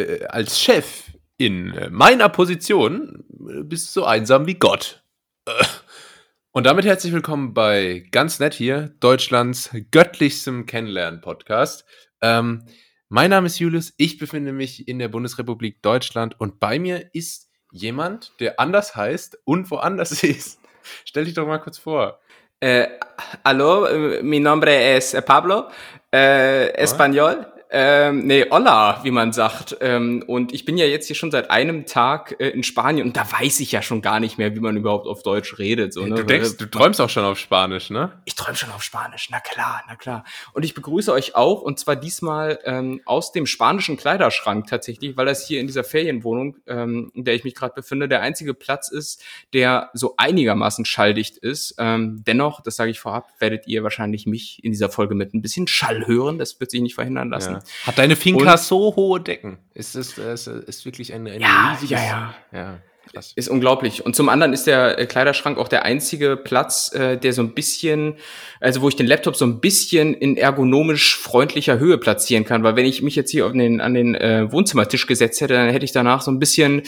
äh, als Chef in äh, meiner Position äh, bist du so einsam wie Gott. Äh. Und damit herzlich willkommen bei Ganz Nett hier, Deutschlands göttlichstem Kennenlernen-Podcast. Ähm, mein Name ist Julius, ich befinde mich in der Bundesrepublik Deutschland und bei mir ist jemand, der anders heißt und woanders ist. Stell dich doch mal kurz vor. Eh, aló, mi nombre es Pablo, eh, español. Ähm, nee, Olla, wie man sagt. Ähm, und ich bin ja jetzt hier schon seit einem Tag äh, in Spanien und da weiß ich ja schon gar nicht mehr, wie man überhaupt auf Deutsch redet. So, ne? Du denkst, du träumst auch schon auf Spanisch, ne? Ich träume schon auf Spanisch, na klar, na klar. Und ich begrüße euch auch und zwar diesmal ähm, aus dem spanischen Kleiderschrank tatsächlich, weil das hier in dieser Ferienwohnung, ähm, in der ich mich gerade befinde, der einzige Platz ist, der so einigermaßen schalldicht ist. Ähm, dennoch, das sage ich vorab, werdet ihr wahrscheinlich mich in dieser Folge mit ein bisschen Schall hören. Das wird sich nicht verhindern lassen. Ja. Hat deine Finca und, so hohe Decken? Ist es ist, ist wirklich ein, ein ja, riesiges... Ja, ja. ja. Krass. Ist unglaublich. Und zum anderen ist der äh, Kleiderschrank auch der einzige Platz, äh, der so ein bisschen, also wo ich den Laptop so ein bisschen in ergonomisch freundlicher Höhe platzieren kann. Weil wenn ich mich jetzt hier auf den, an den äh, Wohnzimmertisch gesetzt hätte, dann hätte ich danach so ein bisschen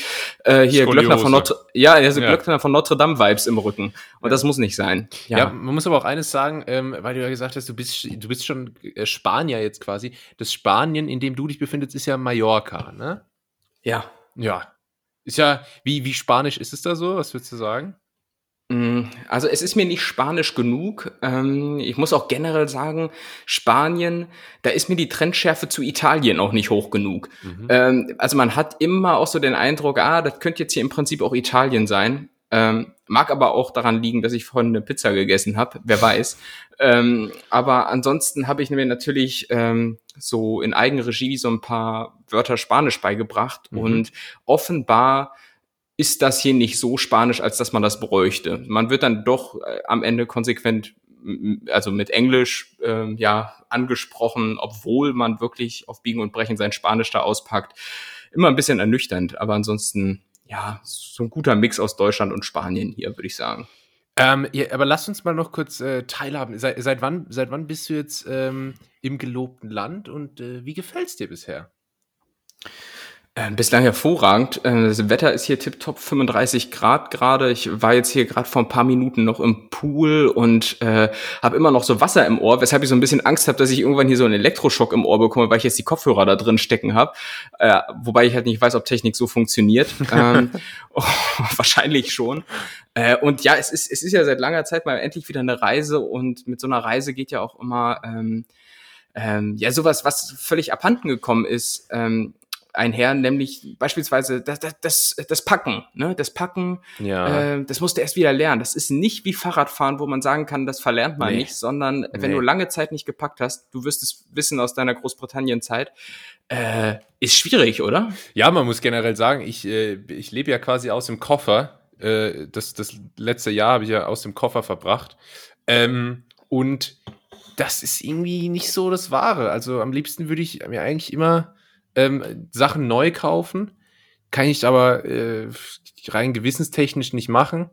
äh, hier Glöckner von Notre, ja, also ja. Glöckner von Notre Dame Vibes im Rücken. Und ja. das muss nicht sein. Ja. ja. man muss aber auch eines sagen, ähm, weil du ja gesagt hast, du bist, du bist schon äh, Spanier jetzt quasi. Das Spanien, in dem du dich befindest, ist ja Mallorca, ne? Ja. Ja, ist ja, wie, wie Spanisch ist es da so? Was würdest du sagen? Mm, also es ist mir nicht Spanisch genug. Ähm, ich muss auch generell sagen, Spanien, da ist mir die Trendschärfe zu Italien auch nicht hoch genug. Mhm. Ähm, also man hat immer auch so den Eindruck, ah, das könnte jetzt hier im Prinzip auch Italien sein. Ähm, mag aber auch daran liegen, dass ich vorhin eine Pizza gegessen habe, wer weiß. Ähm, aber ansonsten habe ich mir natürlich ähm, so in Eigenregie so ein paar Wörter Spanisch beigebracht mhm. und offenbar ist das hier nicht so spanisch, als dass man das bräuchte. Man wird dann doch äh, am Ende konsequent also mit Englisch äh, ja angesprochen, obwohl man wirklich auf Biegen und Brechen sein Spanisch da auspackt. Immer ein bisschen ernüchternd, aber ansonsten ja, so ein guter Mix aus Deutschland und Spanien hier, würde ich sagen. Ähm, ja, aber lass uns mal noch kurz äh, teilhaben. Seit, seit, wann, seit wann bist du jetzt ähm, im gelobten Land und äh, wie gefällt es dir bisher? Äh, bislang hervorragend. Äh, das Wetter ist hier tipptopp 35 Grad gerade. Ich war jetzt hier gerade vor ein paar Minuten noch im Pool und äh, habe immer noch so Wasser im Ohr, weshalb ich so ein bisschen Angst habe, dass ich irgendwann hier so einen Elektroschock im Ohr bekomme, weil ich jetzt die Kopfhörer da drin stecken habe. Äh, wobei ich halt nicht weiß, ob Technik so funktioniert. ähm, oh, wahrscheinlich schon. Äh, und ja, es ist, es ist ja seit langer Zeit mal endlich wieder eine Reise und mit so einer Reise geht ja auch immer ähm, ähm, ja sowas, was völlig abhanden gekommen ist. Ähm, einher, nämlich beispielsweise das, das, das, Packen. Ne? Das Packen, ja. äh, das musst du erst wieder lernen. Das ist nicht wie Fahrradfahren, wo man sagen kann, das verlernt man nee. nicht, sondern wenn nee. du lange Zeit nicht gepackt hast, du wirst es wissen aus deiner Großbritannien-Zeit, äh, ist schwierig, oder? Ja, man muss generell sagen, ich, äh, ich lebe ja quasi aus dem Koffer. Äh, das, das letzte Jahr habe ich ja aus dem Koffer verbracht. Ähm, und das ist irgendwie nicht so das Wahre. Also am liebsten würde ich mir eigentlich immer ähm, Sachen neu kaufen. Kann ich aber äh, rein gewissenstechnisch nicht machen.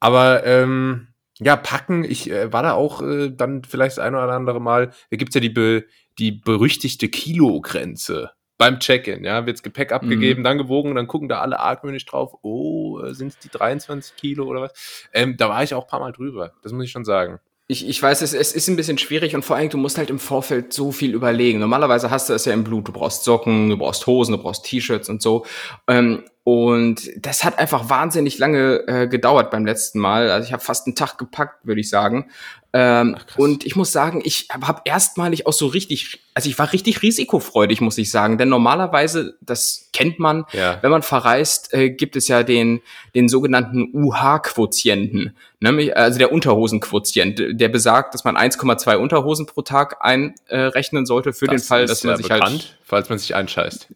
Aber ähm, ja, packen, ich äh, war da auch äh, dann vielleicht das ein oder andere Mal, da gibt's ja die, be, die berüchtigte Kilogrenze beim Check-in, ja, wirds Gepäck abgegeben, mhm. dann gewogen, dann gucken da alle argwöhnisch drauf, oh, äh, sind es die 23 Kilo oder was? Ähm, da war ich auch ein paar Mal drüber, das muss ich schon sagen ich, ich weiß, es, es ist ein bisschen schwierig und vor allem, du musst halt im Vorfeld so viel überlegen. Normalerweise hast du es ja im Blut. Du brauchst Socken, du brauchst Hosen, du brauchst T-Shirts und so. Ähm, und das hat einfach wahnsinnig lange äh, gedauert beim letzten Mal. Also ich habe fast einen Tag gepackt, würde ich sagen. Ähm, Ach, und ich muss sagen, ich habe hab erstmalig auch so richtig, also ich war richtig risikofreudig, muss ich sagen. Denn normalerweise, das kennt man, ja. wenn man verreist, äh, gibt es ja den, den sogenannten UH-Quotienten, nämlich also der Unterhosenquotient, der besagt, dass man 1,2 Unterhosen pro Tag einrechnen sollte für das den Fall, dass man sich halt bekannt, halt, falls man sich einscheißt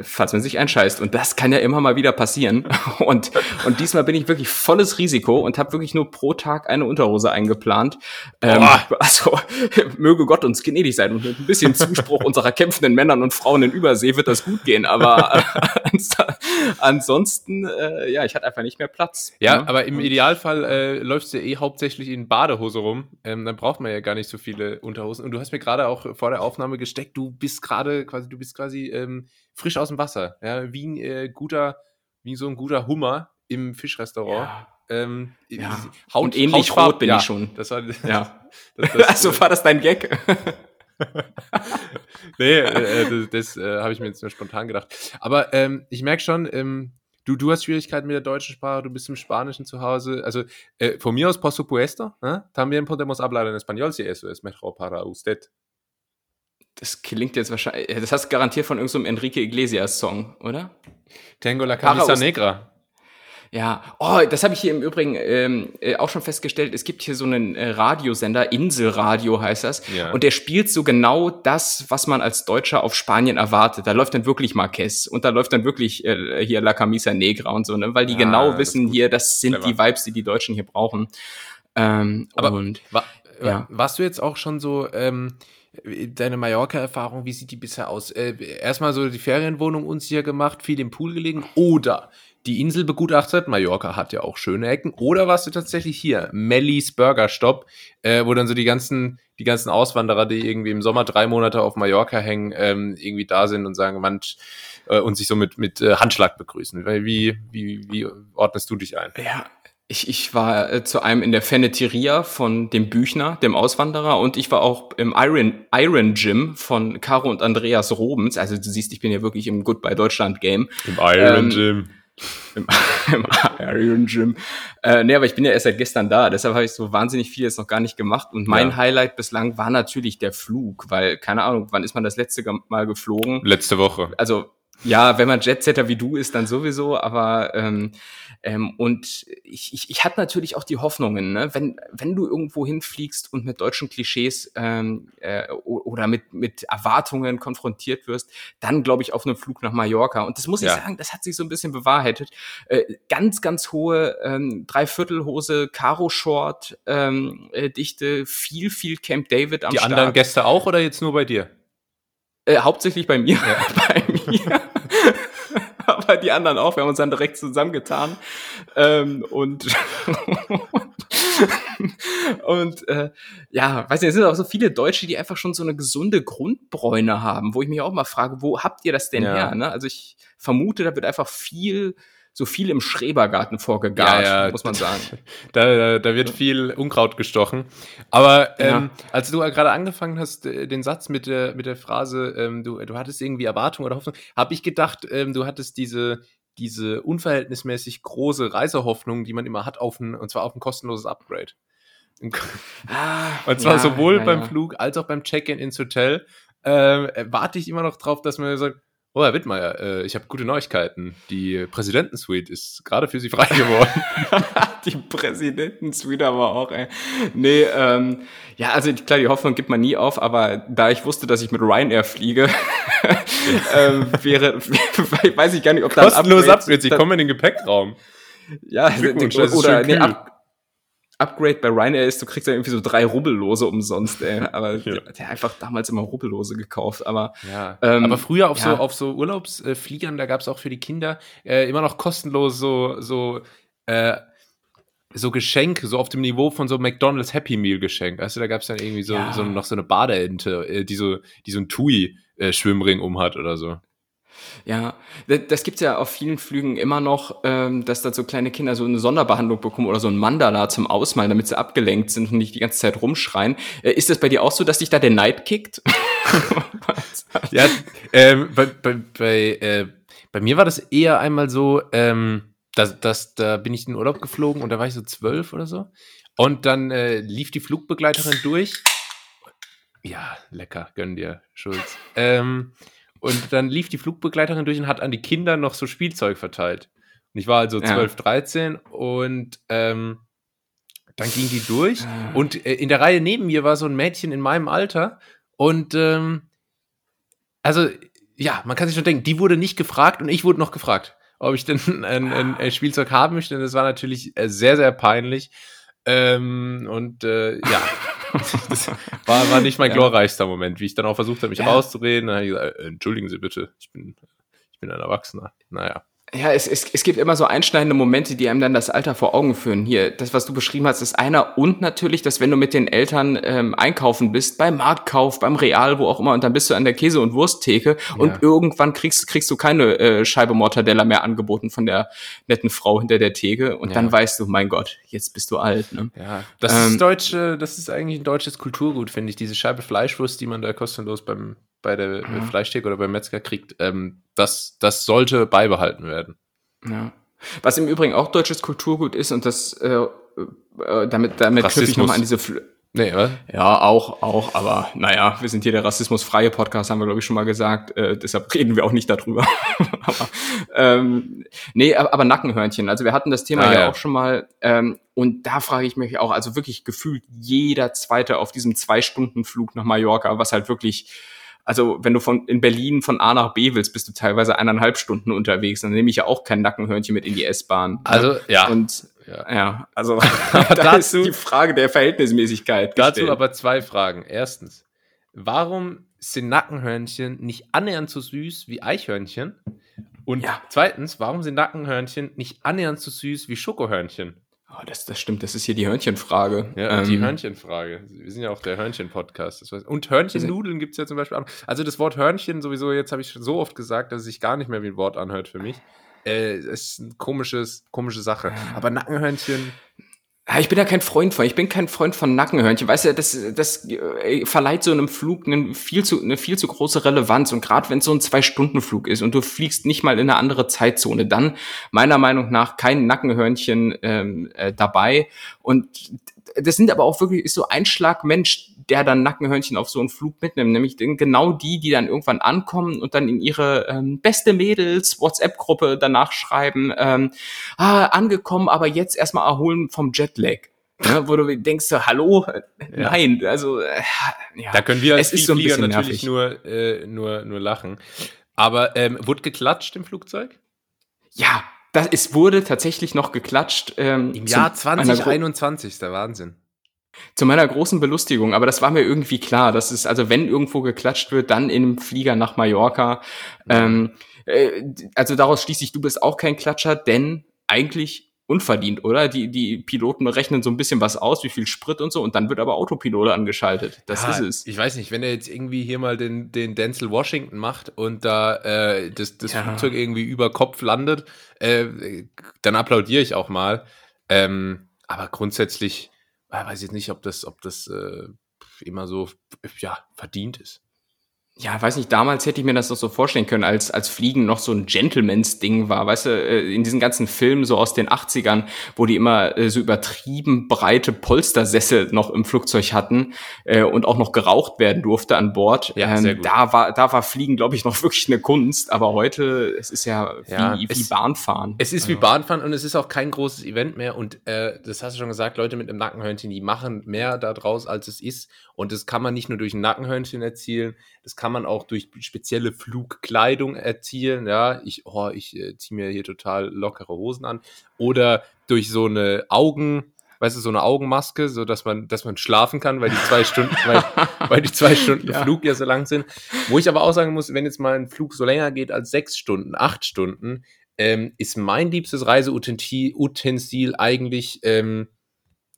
falls man sich einscheißt. Und das kann ja immer mal wieder passieren. Und, und diesmal bin ich wirklich volles Risiko und habe wirklich nur pro Tag eine Unterhose eingeplant. Ähm, also möge Gott uns gnädig sein. Und mit ein bisschen Zuspruch unserer kämpfenden Männern und Frauen in Übersee wird das gut gehen. Aber äh, ansonsten, äh, ja, ich hatte einfach nicht mehr Platz. Ja, ne? aber im Idealfall äh, läufst du eh hauptsächlich in Badehose rum. Ähm, dann braucht man ja gar nicht so viele Unterhosen. Und du hast mir gerade auch vor der Aufnahme gesteckt, du bist gerade quasi, du bist quasi ähm, frisch aus dem Wasser. Ja, wie ein äh, guter, wie so ein guter Hummer im Fischrestaurant. Ja. Ähm, Ja. Haut, Und ähnlich Hautfarb- rot bin ich schon. Das war, Ja. das, das, also war das dein Gag? nee, äh, äh, das, das äh, habe ich mir jetzt nur spontan gedacht. Aber ähm, ich merke schon, ähm, du, du hast Schwierigkeiten mit der deutschen Sprache, du bist im Spanischen zu Hause. Also, äh, von mir aus, por supuesto, ¿eh? también podemos hablar en español si eso es mejor para usted. Das klingt jetzt wahrscheinlich, das hast du garantiert von irgendeinem Enrique Iglesias Song, oder? Tengo la camisa negra. Ja, oh, das habe ich hier im Übrigen ähm, äh, auch schon festgestellt. Es gibt hier so einen äh, Radiosender, Inselradio heißt das. Ja. Und der spielt so genau das, was man als Deutscher auf Spanien erwartet. Da läuft dann wirklich Marquez und da läuft dann wirklich äh, hier La Camisa Negra und so, ne? weil die Ah, genau wissen hier, das sind Clever. die Vibes, die die Deutschen hier brauchen. Ähm, Aber- und Wa ja. Warst du jetzt auch schon so, ähm, deine Mallorca-Erfahrung, wie sieht die bisher aus? Äh, erstmal so die Ferienwohnung uns hier gemacht, viel im Pool gelegen oder die Insel begutachtet, Mallorca hat ja auch schöne Ecken, oder warst du tatsächlich hier, Mellies Burger Stop, äh, wo dann so die ganzen, die ganzen Auswanderer, die irgendwie im Sommer drei Monate auf Mallorca hängen, ähm, irgendwie da sind und sagen, manch, äh, und sich so mit, mit äh, Handschlag begrüßen. Wie, wie, wie ordnest du dich ein? Ja, ich, ich war äh, zu einem in der Feneteria von dem Büchner, dem Auswanderer, und ich war auch im Iron, Iron Gym von Caro und Andreas Robens. Also du siehst, ich bin ja wirklich im Goodbye Deutschland Game. Im Iron Ähm, Gym. Im, im Iron Gym. Äh, nee, aber ich bin ja erst seit gestern da, deshalb habe ich so wahnsinnig viel jetzt noch gar nicht gemacht. Und mein Ja. Highlight bislang war natürlich der Flug, weil, keine Ahnung, wann ist man das letzte Mal geflogen? Letzte Woche. also ja, wenn man Jetsetter wie du ist, dann sowieso, aber ähm, ähm, und ich, ich, ich hatte natürlich auch die Hoffnungen, ne? wenn, wenn du irgendwo hinfliegst und mit deutschen Klischees ähm, äh, oder mit, mit Erwartungen konfrontiert wirst, dann glaube ich auf einem Flug nach Mallorca. Und das muss ich Ja. sagen, das hat sich so ein bisschen bewahrheitet. Äh, ganz, ganz hohe ähm, Dreiviertelhose, Karo-Short, ähm, äh, Dichte, viel, viel Camp David am Die Start. anderen Gäste auch oder jetzt nur bei dir? Äh, hauptsächlich bei mir. bei mir. Aber die anderen auch. Wir haben uns dann direkt zusammengetan. Ähm, und und äh, ja, weiß nicht, es sind auch so viele Deutsche, die einfach schon so eine gesunde Grundbräune haben, wo ich mich auch mal frage, wo habt ihr das denn Ja. her? Ne? Also ich vermute, da wird einfach viel, so viel im Schrebergarten vorgegart, Ja, ja. muss man sagen. Da, da, da wird viel Unkraut gestochen. Aber Ja. ähm, als du gerade angefangen hast, äh, den Satz mit der, mit der Phrase, ähm, du, du hattest irgendwie Erwartung oder Hoffnung, habe ich gedacht, ähm, du hattest diese, diese unverhältnismäßig große Reisehoffnung, die man immer hat, auf ein, und zwar auf ein kostenloses Upgrade. Ah, Und zwar ja, sowohl ja, beim ja. Flug als auch beim Check-in ins Hotel. Ähm, äh, warte ich immer noch drauf, dass man sagt, oh Herr Wittmeier, äh, ich habe gute Neuigkeiten. Die Präsidentensuite ist gerade für Sie frei geworden. die Präsidentensuite aber auch, ey. Nee, ähm, ja, also klar, die Hoffnung gibt man nie auf, aber da ich wusste, dass ich mit Ryanair fliege, ähm, wäre, weiß ich gar nicht, ob da Kostenlos Upgrade- Upgrade, Sie da- kommen in den Gepäckraum. Ja, das ist oder nee, kühl. Up, Upgrade bei Ryanair ist, du kriegst ja irgendwie so drei Rubbellose umsonst, ey. Aber Ja. der, der einfach damals immer Rubbellose gekauft, aber Ja, Ähm, aber früher auf ja. so auf so Urlaubsfliegern, da gab es auch für die Kinder äh, immer noch kostenlos so so äh, so Geschenk, so auf dem Niveau von so McDonald's Happy Meal Geschenk. Weißt du, da gab es dann irgendwie so, Ja. so noch so eine Badeente, äh, die so die so ein Tui äh, Schwimmring um hat oder so. Ja, das, das gibt's ja auf vielen Flügen immer noch, ähm, dass da so kleine Kinder so eine Sonderbehandlung bekommen oder so ein Mandala zum Ausmalen, damit sie abgelenkt sind und nicht die ganze Zeit rumschreien. Äh, ist das bei dir auch so, dass dich da der Neid kickt? Ja, ähm, bei, bei, bei, äh, bei mir war das eher einmal so, ähm, dass, dass, da bin ich in den Urlaub geflogen und da war ich so zwölf oder so. Und dann äh, lief die Flugbegleiterin durch. Ja, lecker, gönn dir, Schulz. Ähm, und dann lief die Flugbegleiterin durch und hat an die Kinder noch so Spielzeug verteilt. Und ich war also Ja. 12, 13 und ähm, dann ging die durch Ah. und äh, in der Reihe neben mir war so ein Mädchen in meinem Alter und ähm, also ja, man kann sich schon denken, die wurde nicht gefragt und ich wurde noch gefragt, ob ich denn ein, ein, ein Spielzeug haben möchte. Und das war natürlich äh, sehr, sehr peinlich. Ähm, und äh, ja, das war, war nicht mein Ja. glorreichster Moment, wie ich dann auch versucht habe, mich Ja. rauszureden. Dann habe ich gesagt, äh, entschuldigen Sie bitte, ich bin, ich bin ein Erwachsener. Naja. Ja, es, es, es gibt immer so einschneidende Momente, die einem dann das Alter vor Augen führen. Hier, das, was du beschrieben hast, ist einer. Und natürlich, dass wenn du mit den Eltern ähm, einkaufen bist, beim Marktkauf, beim Real, wo auch immer, und dann bist du an der Käse- und Wursttheke ja. und irgendwann kriegst, kriegst du keine äh, Scheibe Mortadella mehr angeboten von der netten Frau hinter der Theke. Und ja. dann weißt du, mein Gott, jetzt bist du alt. Ne? Ja, das ähm, ist deutsche, das ist eigentlich ein deutsches Kulturgut, finde ich. Diese Scheibe Fleischwurst, die man da kostenlos beim bei der ja. Fleischtheke oder beim Metzger kriegt, ähm, das, das sollte beibehalten werden. Ja. Was im Übrigen auch deutsches Kulturgut ist und das äh, äh, damit damit knüpfe ich nochmal an diese Fl Nee, oder? Ja, auch, auch, aber naja, wir sind hier der rassismusfreie Podcast, haben wir, glaube ich, schon mal gesagt. Äh, deshalb reden wir auch nicht darüber. aber, ähm, nee, aber, aber Nackenhörnchen. Also wir hatten das Thema ah, ja, ja auch schon mal. Ähm, und da frage ich mich auch, also wirklich gefühlt jeder Zweite auf diesem Zwei-Stunden-Flug nach Mallorca, was halt wirklich also wenn du von in Berlin von A nach B willst, bist du teilweise eineinhalb Stunden unterwegs. Dann nehme ich ja auch kein Nackenhörnchen mit in die S-Bahn. Also ja. Und ja, ja also da dazu, ist die Frage der Verhältnismäßigkeit. Dazu gestellt. aber zwei Fragen. Erstens, warum sind Nackenhörnchen nicht annähernd so süß wie Eichhörnchen? Und ja. zweitens, warum sind Nackenhörnchen nicht annähernd so süß wie Schokohörnchen? Oh, das, das stimmt, das ist hier die Hörnchenfrage. Ja, ähm, die Hörnchenfrage. Wir sind ja auch der Hörnchen-Podcast. Und Hörnchennudeln gibt es ja zum Beispiel auch. Also das Wort Hörnchen sowieso, jetzt habe ich so oft gesagt, dass es sich gar nicht mehr wie ein Wort anhört für mich. Äh, ist eine komisches, komische Sache. Aber Nackenhörnchen, ich bin ja kein Freund von. Ich bin kein Freund von Nackenhörnchen. Weißt du, das, das äh, verleiht so einem Flug eine viel zu, eine viel zu große Relevanz. Und gerade wenn es so ein Zwei-Stunden-Flug ist und du fliegst nicht mal in eine andere Zeitzone, dann meiner Meinung nach kein Nackenhörnchen ähm, äh, dabei. Und das sind aber auch wirklich ist so ein Schlag Mensch, der dann Nackenhörnchen auf so einen Flug mitnimmt, nämlich genau die, die dann irgendwann ankommen und dann in ihre ähm, beste Mädels WhatsApp-Gruppe danach schreiben, ähm, ah, angekommen, aber jetzt erstmal erholen vom Jetlag. Ne, wo du denkst, so, hallo, ja. nein, also äh, ja. Da können wir als es so natürlich nervig. nur, äh, nur, nur lachen. Aber ähm, wurde geklatscht im Flugzeug? Ja, das, es wurde tatsächlich noch geklatscht. Ähm, Im Jahr 2021, der Wahnsinn. Zu meiner großen Belustigung, aber das war mir irgendwie klar, dass es, also wenn irgendwo geklatscht wird, dann in einem Flieger nach Mallorca. Ähm, äh, also daraus schließe ich, du bist auch kein Klatscher, denn eigentlich unverdient, oder? Die, die Piloten rechnen so ein bisschen was aus, wie viel Sprit und so, und dann wird aber Autopilot angeschaltet. Das ja, ist es. Ich weiß nicht, wenn er jetzt irgendwie hier mal den, den Denzel Washington macht und da äh, das, das ja. Flugzeug irgendwie über Kopf landet, äh, dann applaudiere ich auch mal. Ähm, aber grundsätzlich äh, weiß ich nicht, ob das, ob das äh, immer so ja, verdient ist ja, weiß nicht, damals hätte ich mir das doch so vorstellen können, als, als Fliegen noch so ein Gentlemans-Ding war, weißt du, äh, in diesen ganzen Filmen so aus den 80ern, wo die immer äh, so übertrieben breite Polstersessel noch im Flugzeug hatten äh, und auch noch geraucht werden durfte an Bord. Ja, ähm, da war, da war Fliegen, glaube ich, noch wirklich eine Kunst, aber heute, es ist ja wie, ja, wie es, Bahnfahren. Es ist also. wie Bahnfahren und es ist auch kein großes Event mehr und äh, das hast du schon gesagt, Leute mit einem Nackenhörnchen, die machen mehr da draus, als es ist und das kann man nicht nur durch ein Nackenhörnchen erzielen, das kann man auch durch spezielle Flugkleidung erzielen. Ja, ich, oh, ich äh, ziehe mir hier total lockere Hosen an. Oder durch so eine Augen, weißt du, so eine Augenmaske, so dass man, dass man schlafen kann, weil die zwei Stunden, weil, weil die zwei Stunden ja. Flug ja so lang sind. Wo ich aber auch sagen muss, wenn jetzt mal ein Flug so länger geht als sechs Stunden, acht Stunden, ähm, ist mein liebstes Reiseutensil eigentlich ähm,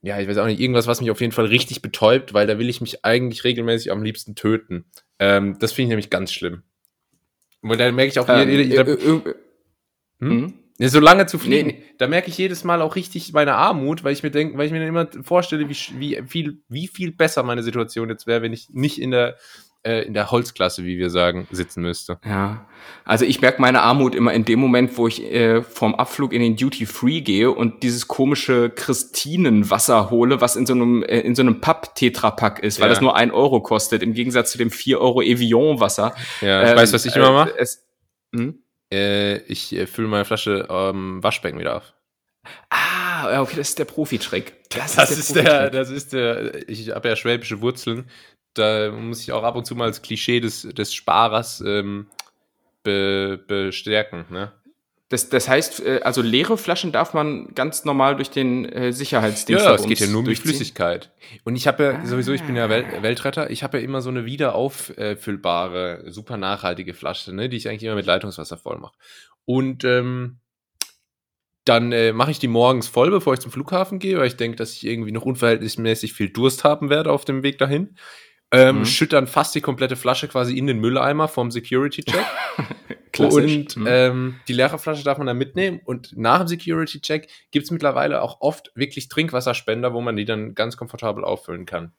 ja, ich weiß auch nicht, irgendwas, was mich auf jeden Fall richtig betäubt, weil da will ich mich eigentlich regelmäßig am liebsten töten. Ähm, das finde ich nämlich ganz schlimm. Weil da merke ich auch, ähm, jede, jede, äh, äh, hm? Mhm. Ja, so lange zu fliegen, nee. da merke ich jedes Mal auch richtig meine Armut, weil ich mir denke, weil ich mir dann immer vorstelle, wie, wie viel, wie viel besser meine Situation jetzt wäre, wenn ich nicht in der äh, in der Holzklasse, wie wir sagen, sitzen müsste. Ja, also ich merke meine Armut immer in dem Moment, wo ich äh, vom Abflug in den Duty Free gehe und dieses komische Christinenwasser hole, was in so einem äh, in so einem Papp Tetrapack ist, weil ja. das nur ein Euro kostet, im Gegensatz zu dem vier Euro Evian Wasser. Ja, ähm, weißt du, was ich immer mache? Äh, hm? Äh, ich äh, fülle meine Flasche ähm, Waschbecken wieder auf. Ah, okay, das ist der Profi-Trick. Das, das, ist der, das ist der, ich habe ja schwäbische Wurzeln da muss ich auch ab und zu mal das Klischee des, des Sparers ähm, be, bestärken. Ne? Das, das heißt, äh, also leere Flaschen darf man ganz normal durch den äh, Sicherheitsdienst. Ja, es geht ja nur um Flüssigkeit. Und ich habe ja ah. sowieso, ich bin ja Wel Weltretter, ich habe ja immer so eine wiederauffüllbare, super nachhaltige Flasche, ne, die ich eigentlich immer mit Leitungswasser voll mache. Und ähm, dann äh, mache ich die morgens voll, bevor ich zum Flughafen gehe, weil ich denke, dass ich irgendwie noch unverhältnismäßig viel Durst haben werde auf dem Weg dahin. Ähm, mhm. Schütt dann fast die komplette Flasche quasi in den Mülleimer vom Security-Check. und mhm. ähm, die leere Flasche darf man dann mitnehmen. Und nach dem Security-Check gibt es mittlerweile auch oft wirklich Trinkwasserspender, wo man die dann ganz komfortabel auffüllen kann.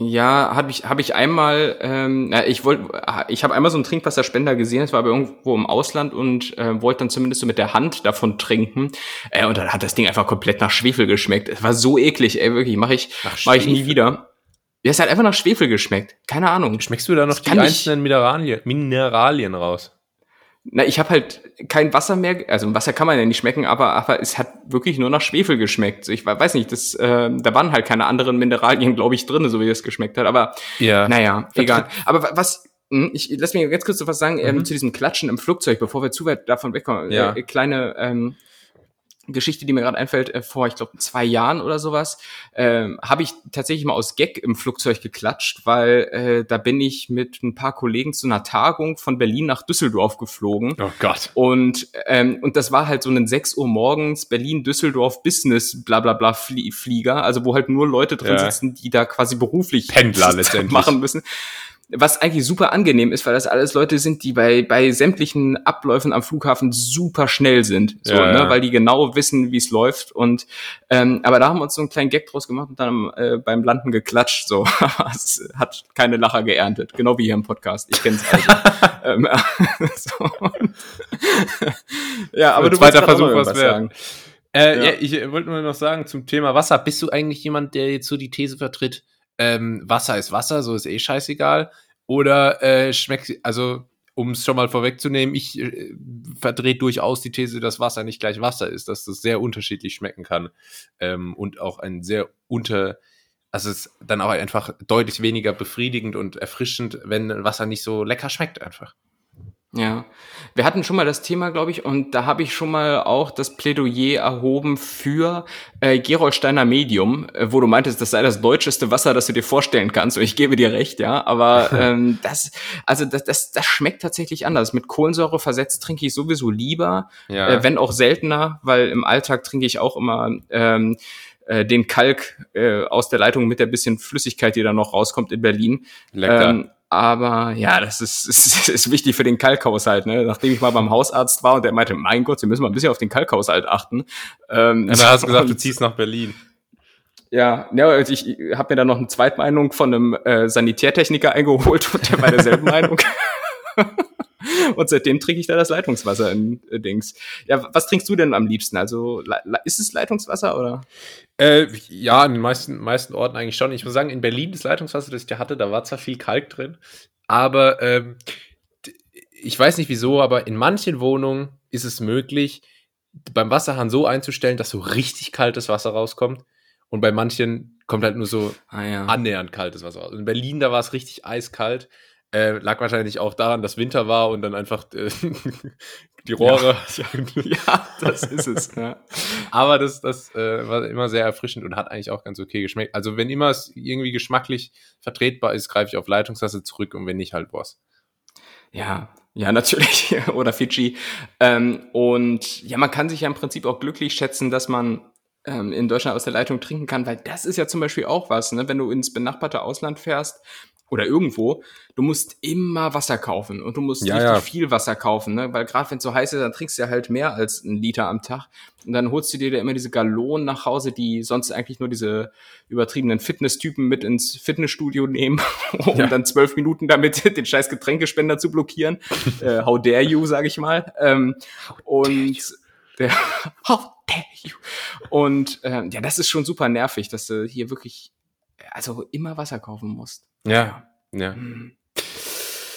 Ja, habe ich habe ich einmal, ähm, ich wollte, ich habe einmal so einen Trinkwasserspender gesehen, das war aber irgendwo im Ausland und äh, wollte dann zumindest so mit der Hand davon trinken äh, und dann hat das Ding einfach komplett nach Schwefel geschmeckt. Es war so eklig, ey, wirklich, mache ich, mache ich nie wieder. Ja, es hat einfach nach Schwefel geschmeckt. Keine Ahnung. Schmeckst du da noch das die einzelnen Mineralien, Mineralien raus? Na, ich habe halt kein Wasser mehr, also Wasser kann man ja nicht schmecken, aber, aber es hat wirklich nur nach Schwefel geschmeckt. Ich weiß nicht, das, äh, da waren halt keine anderen Mineralien, glaube ich, drin, so wie es geschmeckt hat. Aber ja. naja, egal. Aber was, hm, ich lass mich ganz kurz so was sagen ähm, mhm. ähm, zu diesem Klatschen im Flugzeug, bevor wir zu weit davon wegkommen. Ja. Äh, kleine ähm, Geschichte, die mir gerade einfällt, äh, vor, ich glaube, zwei Jahren oder sowas, äh, habe ich tatsächlich mal aus Gag im Flugzeug geklatscht, weil äh, da bin ich mit ein paar Kollegen zu einer Tagung von Berlin nach Düsseldorf geflogen. Oh Gott. Und, ähm, und das war halt so ein 6 Uhr morgens Berlin-Düsseldorf Business bla bla bla Flieger, also wo halt nur Leute drin ja. sitzen, die da quasi beruflich Pendler letztendlich machen müssen was eigentlich super angenehm ist, weil das alles Leute sind, die bei, bei sämtlichen Abläufen am Flughafen super schnell sind, so, ja, ne, weil die genau wissen, wie es läuft. Und ähm, aber da haben wir uns so einen kleinen Gag draus gemacht und dann äh, beim Landen geklatscht. So, es hat keine Lacher geerntet, genau wie hier im Podcast. Ich kenne es also. ähm, so. ja, aber du zweiter Versuch, was sagen. Äh, ja. ja. ich wollte nur noch sagen zum Thema Wasser. Bist du eigentlich jemand, der jetzt so die These vertritt? Ähm, Wasser ist Wasser, so ist eh scheißegal. Oder äh, schmeckt, also um es schon mal vorwegzunehmen, ich äh, verdrehe durchaus die These, dass Wasser nicht gleich Wasser ist, dass das sehr unterschiedlich schmecken kann ähm, und auch ein sehr unter, also es ist dann auch einfach deutlich weniger befriedigend und erfrischend, wenn Wasser nicht so lecker schmeckt einfach. Ja, wir hatten schon mal das Thema, glaube ich, und da habe ich schon mal auch das Plädoyer erhoben für äh, Gerolsteiner Medium, äh, wo du meintest, das sei das deutscheste Wasser, das du dir vorstellen kannst. Und ich gebe dir recht, ja. Aber ähm, das, also das, das, das schmeckt tatsächlich anders. Mit Kohlensäure versetzt trinke ich sowieso lieber, ja. äh, wenn auch seltener, weil im Alltag trinke ich auch immer ähm, äh, den Kalk äh, aus der Leitung mit der bisschen Flüssigkeit, die da noch rauskommt in Berlin. Lecker. Ähm, aber ja, das ist, ist, ist wichtig für den Kalkhaushalt. Ne? Nachdem ich mal beim Hausarzt war und der meinte, mein Gott, Sie müssen mal ein bisschen auf den Kalkhaushalt achten. Ähm, ja, dann hast du gesagt, du ziehst nach Berlin. Ja, ja ich, ich habe mir dann noch eine Zweitmeinung von einem äh, Sanitärtechniker eingeholt und der war derselben Meinung. Und seitdem trinke ich da das Leitungswasser in äh, Dings. Ja, was trinkst du denn am liebsten? Also ist es Leitungswasser oder? Äh, ja, in den meisten, meisten Orten eigentlich schon. Ich muss sagen, in Berlin das Leitungswasser, das ich da hatte, da war zwar viel Kalk drin, aber ähm, ich weiß nicht wieso, aber in manchen Wohnungen ist es möglich, beim Wasserhahn so einzustellen, dass so richtig kaltes Wasser rauskommt. Und bei manchen kommt halt nur so ah, ja. annähernd kaltes Wasser raus. In Berlin, da war es richtig eiskalt. Äh, lag wahrscheinlich auch daran, dass Winter war und dann einfach äh, die Rohre. Ja, ja, das ist es. Ja. Aber das, das äh, war immer sehr erfrischend und hat eigentlich auch ganz okay geschmeckt. Also wenn immer es irgendwie geschmacklich vertretbar ist, greife ich auf Leitungswasser zurück und wenn nicht, halt Boss. Ja, ja, natürlich. Oder Fidschi. Ähm, und ja, man kann sich ja im Prinzip auch glücklich schätzen, dass man ähm, in Deutschland aus der Leitung trinken kann, weil das ist ja zum Beispiel auch was, ne? wenn du ins benachbarte Ausland fährst oder irgendwo, du musst immer Wasser kaufen und du musst ja, richtig ja. viel Wasser kaufen, ne? weil gerade wenn es so heiß ist, dann trinkst du ja halt mehr als einen Liter am Tag und dann holst du dir da immer diese Gallonen nach Hause, die sonst eigentlich nur diese übertriebenen Fitnesstypen mit ins Fitnessstudio nehmen, um ja. dann zwölf Minuten damit den scheiß Getränkespender zu blockieren. äh, how dare you, sag ich mal. Ähm, und der, how dare you. Und äh, ja, das ist schon super nervig, dass du hier wirklich also immer Wasser kaufen musst. Ja, ja. Mhm.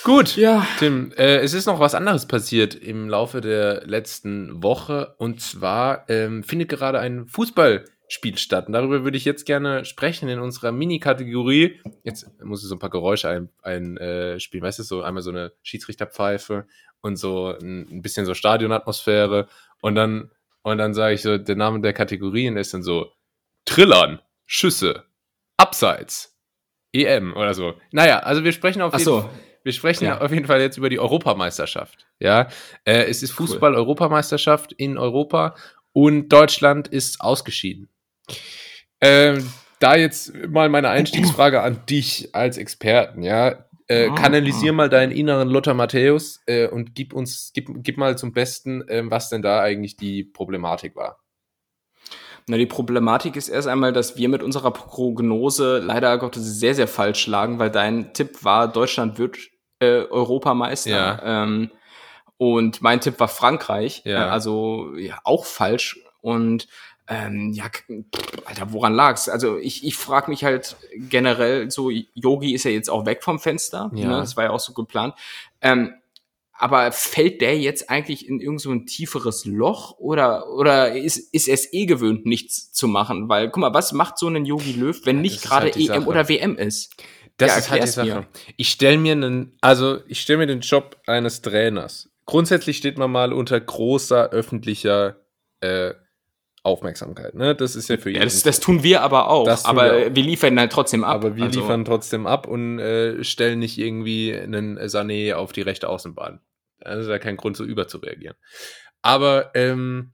Gut, ja. Tim, äh, es ist noch was anderes passiert im Laufe der letzten Woche und zwar ähm, findet gerade ein Fußballspiel statt und darüber würde ich jetzt gerne sprechen in unserer Mini-Kategorie. Jetzt muss ich so ein paar Geräusche einspielen, ein, äh, spielen. weißt du, so einmal so eine Schiedsrichterpfeife und so ein, ein bisschen so Stadionatmosphäre und dann und dann sage ich so der Name der Kategorien ist dann so Trillern, Schüsse, Abseits, EM oder so. Naja, also wir sprechen auf, jeden, so. wir sprechen ja. auf jeden Fall jetzt über die Europameisterschaft. Ja, äh, es ist Fußball-Europameisterschaft in Europa und Deutschland ist ausgeschieden. Ähm, da jetzt mal meine Einstiegsfrage an dich als Experten, ja. Äh, kanalisier mal deinen inneren Lothar Matthäus äh, und gib uns, gib, gib mal zum Besten, äh, was denn da eigentlich die Problematik war. Na, die Problematik ist erst einmal, dass wir mit unserer Prognose leider Gottes sehr, sehr falsch lagen, weil dein Tipp war, Deutschland wird äh, Europameister. Ja. Ähm, und mein Tipp war Frankreich. Ja. Äh, also ja, auch falsch. Und ähm, ja, pff, Alter, woran lag's? Also ich, ich frage mich halt generell so, Yogi ist ja jetzt auch weg vom Fenster, Ja. ne? das war ja auch so geplant. Ähm, aber fällt der jetzt eigentlich in irgend so ein tieferes Loch oder, oder ist, ist er es eh gewöhnt, nichts zu machen? Weil, guck mal, was macht so ein Yogi Löw, wenn Ja, nicht gerade halt EM Sache. oder WM ist? Das Ja, ist halt die Sache. mir. Ich stelle mir einen, also ich stelle mir den Job eines Trainers. Grundsätzlich steht man mal unter großer öffentlicher äh, Aufmerksamkeit. Ne? Das ist ja für Ja, das, das tun wir aber auch. Aber wir auch. wir liefern halt trotzdem ab. aber wir Also, liefern trotzdem ab und äh, stellen nicht irgendwie einen Sané auf die rechte Außenbahn. Da ist ja kein Grund, so überzureagieren. Aber ähm,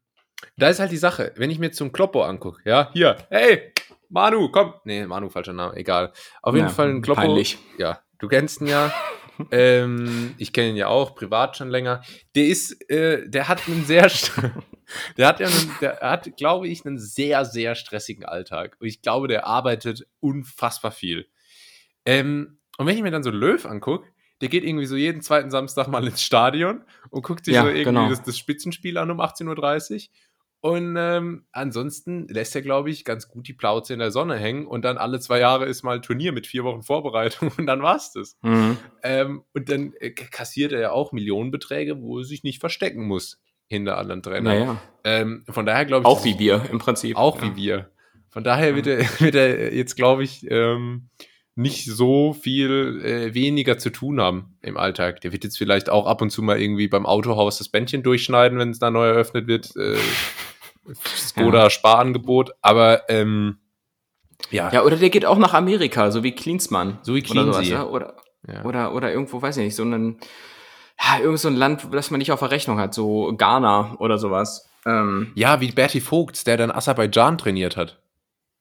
da ist halt die Sache, wenn ich mir jetzt zum Kloppo angucke, ja, hier, hey, Manu, komm. Nee, Manu, falscher Name, egal. Auf jeden Ja, Fall ein Kloppo. peinlich. Ja, du kennst ihn ja. ähm, ich kenne ihn ja auch, privat schon länger. Der ist, äh, der hat einen sehr, der hat ja, einen, der hat, glaube ich, einen sehr, sehr stressigen Alltag. Und ich glaube, der arbeitet unfassbar viel. Ähm, und wenn ich mir dann so Löw angucke, der geht irgendwie so jeden zweiten Samstag mal ins Stadion und guckt sich Ja, so irgendwie genau. das, das Spitzenspiel an um 18.30 Uhr. Und ähm, ansonsten lässt er, glaube ich, ganz gut die Plauze in der Sonne hängen und dann alle zwei Jahre ist mal ein Turnier mit vier Wochen Vorbereitung und dann war's das. Mhm. Ähm, und dann äh, kassiert er ja auch Millionenbeträge, wo er sich nicht verstecken muss hinter anderen Trainern. Naja, Ähm, von daher glaube ich. auch wie wir im Prinzip. Auch ja. wie wir. Von daher wird er, wird er jetzt, glaube ich, ähm, nicht so viel äh, weniger zu tun haben im Alltag. Der wird jetzt vielleicht auch ab und zu mal irgendwie beim Autohaus das Bändchen durchschneiden, wenn es da neu eröffnet wird. Äh, Skoda Sparangebot. Aber ähm, ja, Ja, oder der geht auch nach Amerika, so wie Klinsmann. So wie Oder, Cleansy. ja? oder, ja. oder, oder irgendwo, weiß ich nicht, so ein, ja, irgend so ein Land, das man nicht auf der Rechnung hat, so Ghana oder sowas. Ähm, ja, wie Bertie Vogts, der dann Aserbaidschan trainiert hat.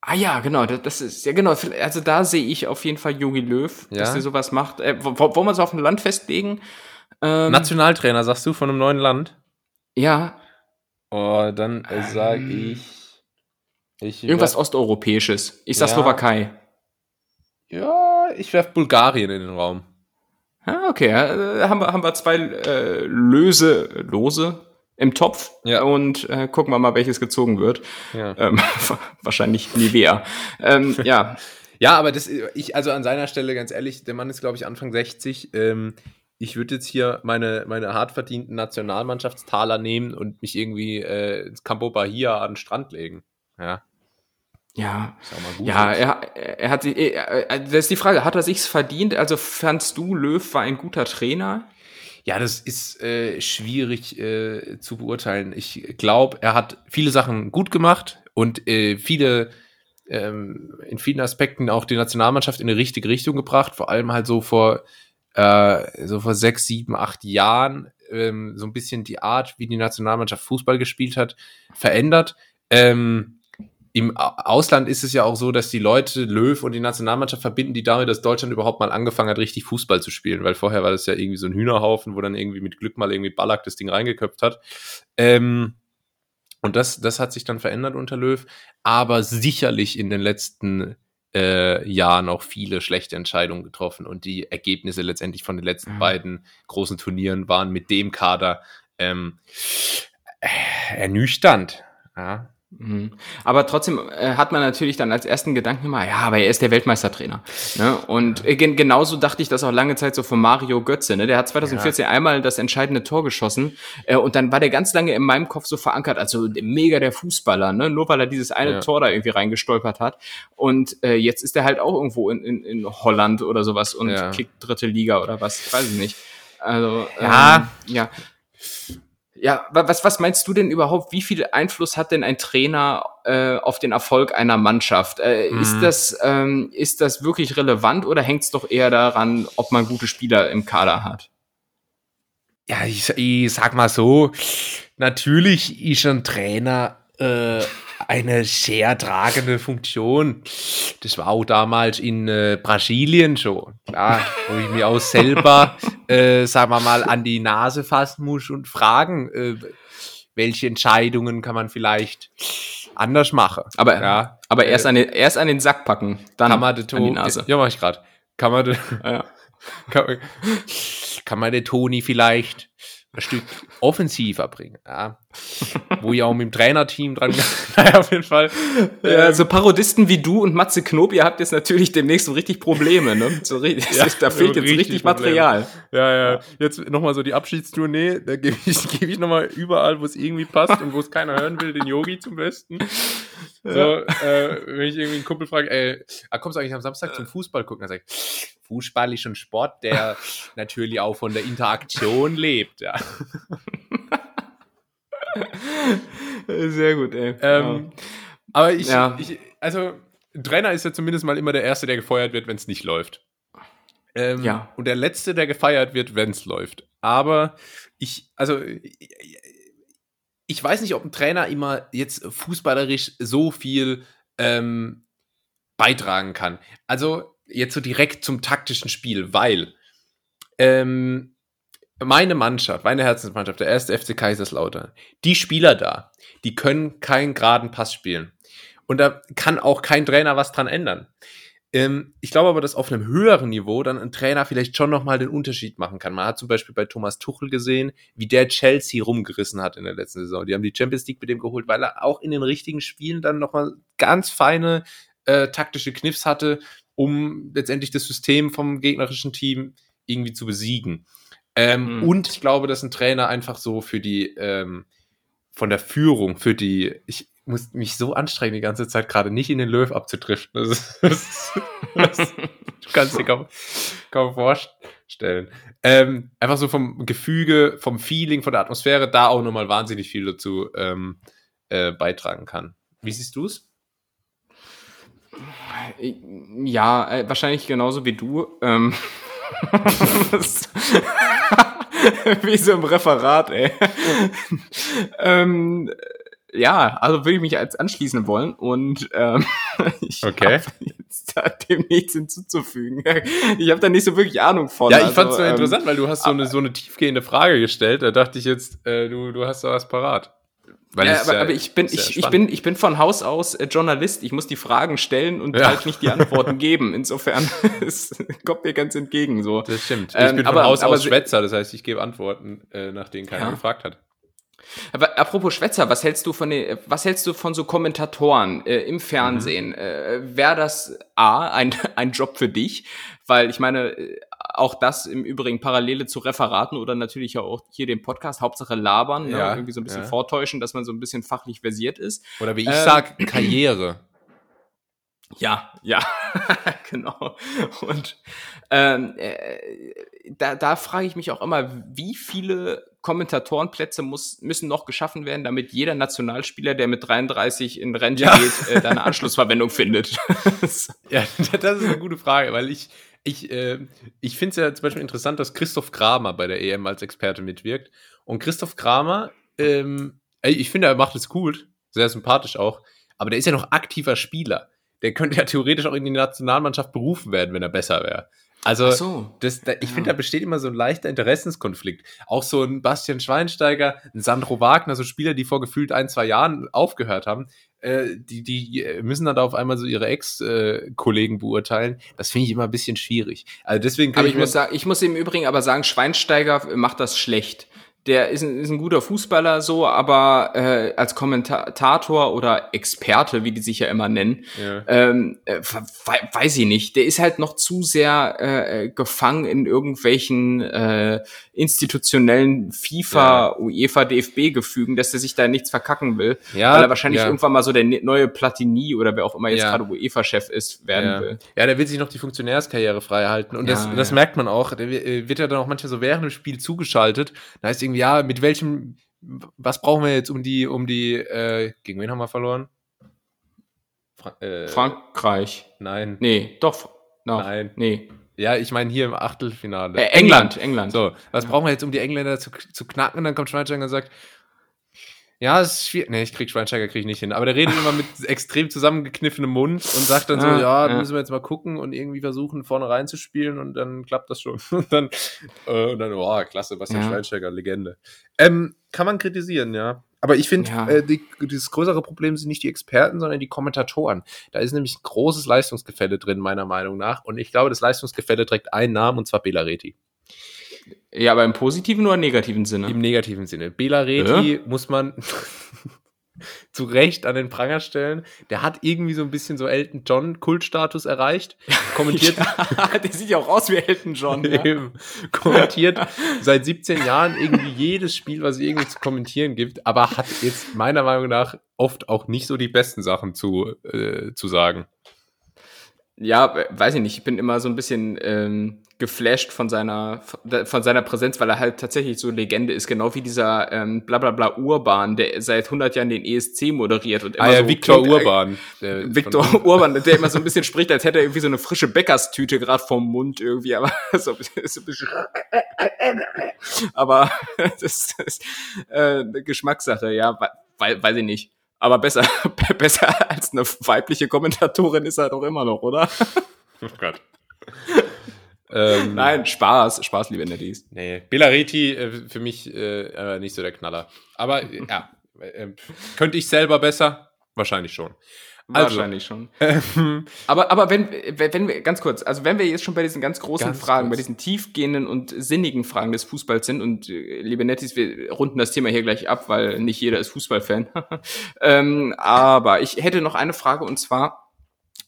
Ah ja, genau, das, ist, ja genau, also da sehe ich auf jeden Fall Jogi Löw, Ja. dass der sowas macht. Äh, wo- wo- wollen wir es auf ein Land festlegen? Ähm, Nationaltrainer, sagst du, von einem neuen Land? ja, Oh, dann äh, sag Ähm, ich. ich irgendwas werf- Osteuropäisches. Ich sag Ja. Slowakei. Ja, ich werf Bulgarien in den Raum. Ah, okay, äh, haben wir, haben wir zwei äh, Löse, Lose im Topf Ja. und äh, gucken wir mal, welches gezogen wird. Ja. Ähm, wahrscheinlich Nivea. ähm, ja, Ja, aber das, ich, also an seiner Stelle, ganz ehrlich, der Mann ist, glaube ich, Anfang 60. Ähm, ich würde jetzt hier meine, meine hart verdienten Nationalmannschaftstaler nehmen und mich irgendwie äh, ins Campo Bahia an den Strand legen. Ja, ja, ist auch mal gut. ja, er, er hat sich, er, er- das ist die Frage, hat er sich's verdient? Also fandst du, Löw war ein guter Trainer? Ja, das ist äh, schwierig äh, zu beurteilen. Ich glaube, er hat viele Sachen gut gemacht und äh, viele ähm, in vielen Aspekten auch die Nationalmannschaft in eine richtige Richtung gebracht. Vor allem halt so vor äh, so vor sechs, sieben, acht Jahren ähm, so ein bisschen die Art, wie die Nationalmannschaft Fußball gespielt hat, verändert. Ähm, im Au- Ausland ist es ja auch so, dass die Leute Löw und die Nationalmannschaft verbinden, die damit, dass Deutschland überhaupt mal angefangen hat, richtig Fußball zu spielen, weil vorher war das ja irgendwie so ein Hühnerhaufen, wo dann irgendwie mit Glück mal irgendwie Ballack das Ding reingeköpft hat. Ähm, und das, das hat sich dann verändert unter Löw, aber sicherlich in den letzten äh, Jahren auch viele schlechte Entscheidungen getroffen und die Ergebnisse letztendlich von den letzten Mhm. beiden großen Turnieren waren mit dem Kader ähm, äh, ernüchternd. Ja. Aber trotzdem äh, hat man natürlich dann als ersten Gedanken immer, ja, aber er ist der Weltmeistertrainer. Ne? Und äh, gen genauso dachte ich das auch lange Zeit so von Mario Götze. Ne? Der hat 2014 einmal das entscheidende Tor geschossen äh, und dann war der ganz lange in meinem Kopf so verankert, also mega der Fußballer, ne? nur weil er dieses eine Ja. Tor da irgendwie reingestolpert hat. Und äh, jetzt ist er halt auch irgendwo in, in, in Holland oder sowas und Ja. kickt dritte Liga oder was, ich weiß es nicht. Also, Ja. ähm, ja. Ja, wa- was, was meinst du denn überhaupt? Wie viel Einfluss hat denn ein Trainer äh, auf den Erfolg einer Mannschaft? Äh, Mhm. ist, das, ähm, ist das wirklich relevant oder hängt es doch eher daran, ob man gute Spieler im Kader hat? ja ich, ich sag mal so, natürlich ist ein Trainer äh, eine sehr tragende Funktion. Das war auch damals in äh, Brasilien schon, ja, wo ich mir auch selber, äh, sagen wir mal, an die Nase fassen muss und fragen, äh, welche Entscheidungen kann man vielleicht anders machen. Aber, ja, aber erst, an den, erst an den Sack packen, dann kann man an die Nase. Ja, mach ich gerade. Kann man, ja. kann, kann man den Toni vielleicht ein Stück offensiver bringen. Ja. Wo ja auch mit dem Trainerteam dran. naja, auf jeden Fall. Ja, ähm, so Parodisten wie du und Matze Knob, ihr habt jetzt natürlich demnächst so richtig Probleme, ne? So, richtig, ja, da fehlt jetzt richtig, Material. Ja, ja. Jetzt nochmal so die Abschiedstournee. Da gebe ich, geb ich nochmal überall, wo es irgendwie passt und wo es keiner hören will, den Yogi zum Besten. So, äh, wenn ich irgendwie einen Kumpel frage, ey, ah, kommst du eigentlich am Samstag zum Fußball gucken? Er sagt, Fußball ist schon Sport, der natürlich auch von der Interaktion lebt, ja. Sehr gut, ey. Ähm, aber ich, ja. ich, also, Trainer ist ja zumindest mal immer der Erste, der gefeuert wird, wenn es nicht läuft. Ähm, ja. Und der Letzte, der gefeiert wird, wenn es läuft. Aber ich, also, ich weiß nicht, ob ein Trainer immer jetzt fußballerisch so viel ähm, beitragen kann. Also, jetzt so direkt zum taktischen Spiel, weil ähm, meine Mannschaft, meine Herzensmannschaft, der erste FC Kaiserslautern, die Spieler da, die können keinen geraden Pass spielen. Und da kann auch kein Trainer was dran ändern. Ähm, ich glaube aber, dass auf einem höheren Niveau dann ein Trainer vielleicht schon nochmal den Unterschied machen kann. Man hat zum Beispiel bei Thomas Tuchel gesehen, wie der Chelsea rumgerissen hat in der letzten Saison. Die haben die Champions League mit dem geholt, weil er auch in den richtigen Spielen dann nochmal ganz feine äh, taktische Kniffs hatte, um letztendlich das System vom gegnerischen Team irgendwie zu besiegen. Ähm, mhm. Und ich glaube, dass ein Trainer einfach so für die, ähm, von der Führung, für die, ich muss mich so anstrengen, die ganze Zeit gerade nicht in den Löw abzudriften. Das, das, das, du kannst dir kaum, kaum vorstellen. Ähm, einfach so vom Gefüge, vom Feeling, von der Atmosphäre, da auch nochmal wahnsinnig viel dazu ähm, äh, beitragen kann. Wie siehst du es? Ja, äh, wahrscheinlich genauso wie du. Ähm, wie so im Referat, ey. ähm, ja, also würde ich mich als anschließen wollen und ähm, ich okay. habe jetzt dem nichts hinzuzufügen. Ich habe da nicht so wirklich Ahnung von. Ja, ich also, fand es so ähm, interessant, weil du hast so eine, so eine tiefgehende Frage gestellt. Da dachte ich jetzt, äh, du, du hast da was parat. Weil ja, aber, ja, aber ich bin, ich, ich, bin, ich bin von Haus aus äh, Journalist. Ich muss die Fragen stellen und ja. halt nicht die Antworten geben. Insofern, es kommt mir ganz entgegen, so. Das stimmt. Ich ähm, bin von aber, Haus aus Schwätzer, das heißt, ich gebe Antworten, äh, nach denen keiner gefragt hat. Aber apropos Schwätzer, was hältst du von den, was hältst du von so Kommentatoren äh, im Fernsehen? Mhm. Äh, Wäre das A, ein, ein Job für dich? Weil ich meine, äh, auch das im Übrigen Parallele zu Referaten oder natürlich auch hier dem Podcast, Hauptsache labern, ne? ja, irgendwie so ein bisschen ja. vortäuschen, dass man so ein bisschen fachlich versiert ist. Oder wie ich ähm, sag, Karriere. Ja, ja, genau. Und ähm, äh, da, da frage ich mich auch immer, wie viele Kommentatorenplätze muss, müssen noch geschaffen werden, damit jeder Nationalspieler, der mit 33 in Rente ja. geht, äh, da eine Anschlussverwendung findet. ja, das ist eine gute Frage, weil ich, ich, äh, ich finde es ja zum Beispiel interessant, dass Christoph Kramer bei der EM als Experte mitwirkt. Und Christoph Kramer, ähm, ich finde, er macht es gut, sehr sympathisch auch, aber der ist ja noch aktiver Spieler. Der könnte ja theoretisch auch in die Nationalmannschaft berufen werden, wenn er besser wäre. Also, so. das, da, ich ja. finde, da besteht immer so ein leichter Interessenskonflikt. Auch so ein Bastian Schweinsteiger, ein Sandro Wagner, so Spieler, die vor gefühlt ein, zwei Jahren aufgehört haben, äh, die, die müssen dann da auf einmal so ihre Ex-Kollegen beurteilen. Das finde ich immer ein bisschen schwierig. Also deswegen kann aber ich, ich muss sagen, ich muss im Übrigen aber sagen, Schweinsteiger macht das schlecht der ist ein, ist ein guter Fußballer so, aber äh, als Kommentator oder Experte, wie die sich ja immer nennen, ja. ähm, äh, weiß ich nicht. Der ist halt noch zu sehr äh, gefangen in irgendwelchen äh, institutionellen FIFA, ja. UEFA, DFB-Gefügen, dass er sich da nichts verkacken will, ja, weil er wahrscheinlich ja. irgendwann mal so der ne-, neue Platini oder wer auch immer jetzt gerade UEFA-Chef ist, werden will. Ja, der will sich noch die Funktionärskarriere frei halten und das, das merkt man auch. Der äh, wird ja dann auch manchmal so während dem Spiel zugeschaltet. Da heißt irgendwie, ja, mit welchem, was brauchen wir jetzt um die, um die, äh, gegen wen haben wir verloren? Fra äh, Frankreich. Nein. Nee, doch. No. Nein. Nee. Ja, ich meine hier im Achtelfinale. Äh, England, England. So, was ja. brauchen wir jetzt, um die Engländer zu, zu knacken? Und dann kommt Schweinsteiger und sagt, Ja, es ist schwierig. Nee, ich krieg Schweinsteiger krieg ich nicht hin. Aber der redet immer mit extrem zusammengekniffenem Mund und sagt dann so, Ah, ja, ja. müssen wir jetzt mal gucken und irgendwie versuchen, vorne reinzuspielen und dann klappt das schon. Und dann, äh, und dann, oh, klasse, Bastian Ja. Schweinsteiger, Legende. Ähm, kann man kritisieren, ja. Aber ich finde, Ja. äh, die, das größere Problem sind nicht die Experten, sondern die Kommentatoren. Da ist nämlich ein großes Leistungsgefälle drin, meiner Meinung nach. Und ich glaube, das Leistungsgefälle trägt einen Namen, und zwar Bela Reti. Ja, aber im positiven oder negativen Sinne? Im negativen Sinne. Bela Reti muss man zu Recht an den Pranger stellen. Der hat irgendwie so ein bisschen so Elton John Kultstatus erreicht. Kommentiert, Ja, der sieht ja auch aus wie Elton John. Ja. eben, kommentiert seit 17 Jahren irgendwie jedes Spiel, was es irgendwie zu kommentieren gibt, aber hat jetzt meiner Meinung nach oft auch nicht so die besten Sachen zu, äh, zu sagen. Ja, äh, weiß ich nicht. Ich bin immer so ein bisschen ähm, geflasht von seiner von seiner Präsenz, weil er halt tatsächlich so Legende ist, genau wie dieser ähm, Blablabla Urban, der seit 100 Jahren den ESC moderiert und immer Ah ja, so Viktor Urban. der Viktor Urban, der immer so ein bisschen spricht, als hätte er irgendwie so eine frische Bäckerstüte gerade vom Mund irgendwie, aber so, so ein bisschen. Aber das ist äh, Geschmackssache, ja, weil, weiß ich nicht. Aber besser, besser als eine weibliche Kommentatorin ist er doch immer noch, oder? Oh Gott. Ähm, Nein, Spaß, Spaß, liebe Netties. Nee, Belareti äh, für mich äh, äh, nicht so der Knaller. Aber äh, ja, äh, könnte ich selber besser? Wahrscheinlich schon. Also, Wahrscheinlich schon. Ähm, Aber, aber wenn, wenn wenn wir, ganz kurz, also wenn wir jetzt schon bei diesen ganz großen Ganz Fragen, kurz. bei diesen tiefgehenden und sinnigen Fragen des Fußballs sind und äh, liebe Nettis, wir runden das Thema hier gleich ab, weil nicht jeder ist Fußballfan. ähm, aber ich hätte noch eine Frage und zwar,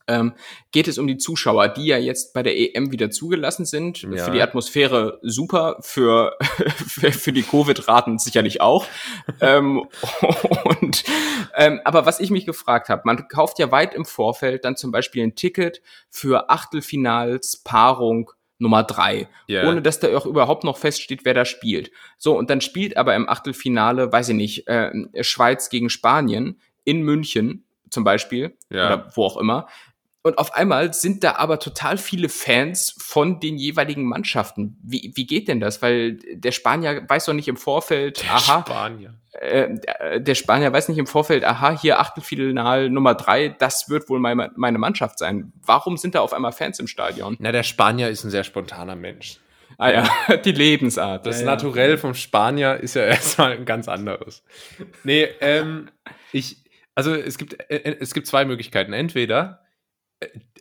ähm, geht es um die Zuschauer, die ja jetzt bei der EM wieder zugelassen sind. Ja. Für die Atmosphäre super, für, für, für die Covid-Raten sicherlich auch. ähm, und, ähm, aber was ich mich gefragt habe, man kauft ja weit im Vorfeld dann zum Beispiel ein Ticket für Achtelfinals Paarung Nummer drei, Ja. ohne dass da auch überhaupt noch feststeht, wer da spielt. So, und dann spielt aber im Achtelfinale, weiß ich nicht, äh, Schweiz gegen Spanien in München zum Beispiel Ja. oder wo auch immer. Und auf einmal sind da aber total viele Fans von den jeweiligen Mannschaften. Wie, wie geht denn das? Weil der Spanier weiß doch nicht im Vorfeld, aha, Spanier. äh, der Spanier weiß nicht im Vorfeld, aha, hier Achtelfinal Nummer drei, das wird wohl meine, meine Mannschaft sein. Warum sind da auf einmal Fans im Stadion? Na, der Spanier ist ein sehr spontaner Mensch. Ah ja, die Lebensart. Das ja. Naturell vom Spanier ist ja erstmal ein ganz anderes. Nee, ähm, ich, also es gibt, äh, äh, es gibt zwei Möglichkeiten. Entweder äh,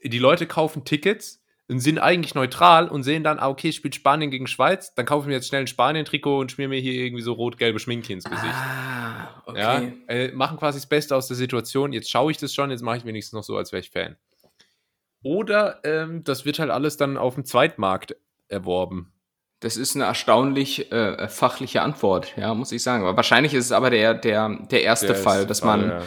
die Leute kaufen Tickets und sind eigentlich neutral und sehen dann, ah, okay, spielt Spanien gegen Schweiz, dann kaufe ich mir jetzt schnell ein Spanien-Trikot und schmier mir hier irgendwie so rot-gelbe Schminke ins Gesicht. Ah, okay. Ja, äh, machen quasi das Beste aus der Situation. Jetzt schaue ich das schon, jetzt mache ich wenigstens noch so, als wäre ich Fan. Oder ähm, das wird halt alles dann auf dem Zweitmarkt erworben. Das ist eine erstaunlich äh, fachliche Antwort, ja, muss ich sagen. Aber wahrscheinlich ist es aber der, der, der erste Der Fall, dass Fall, man, ja.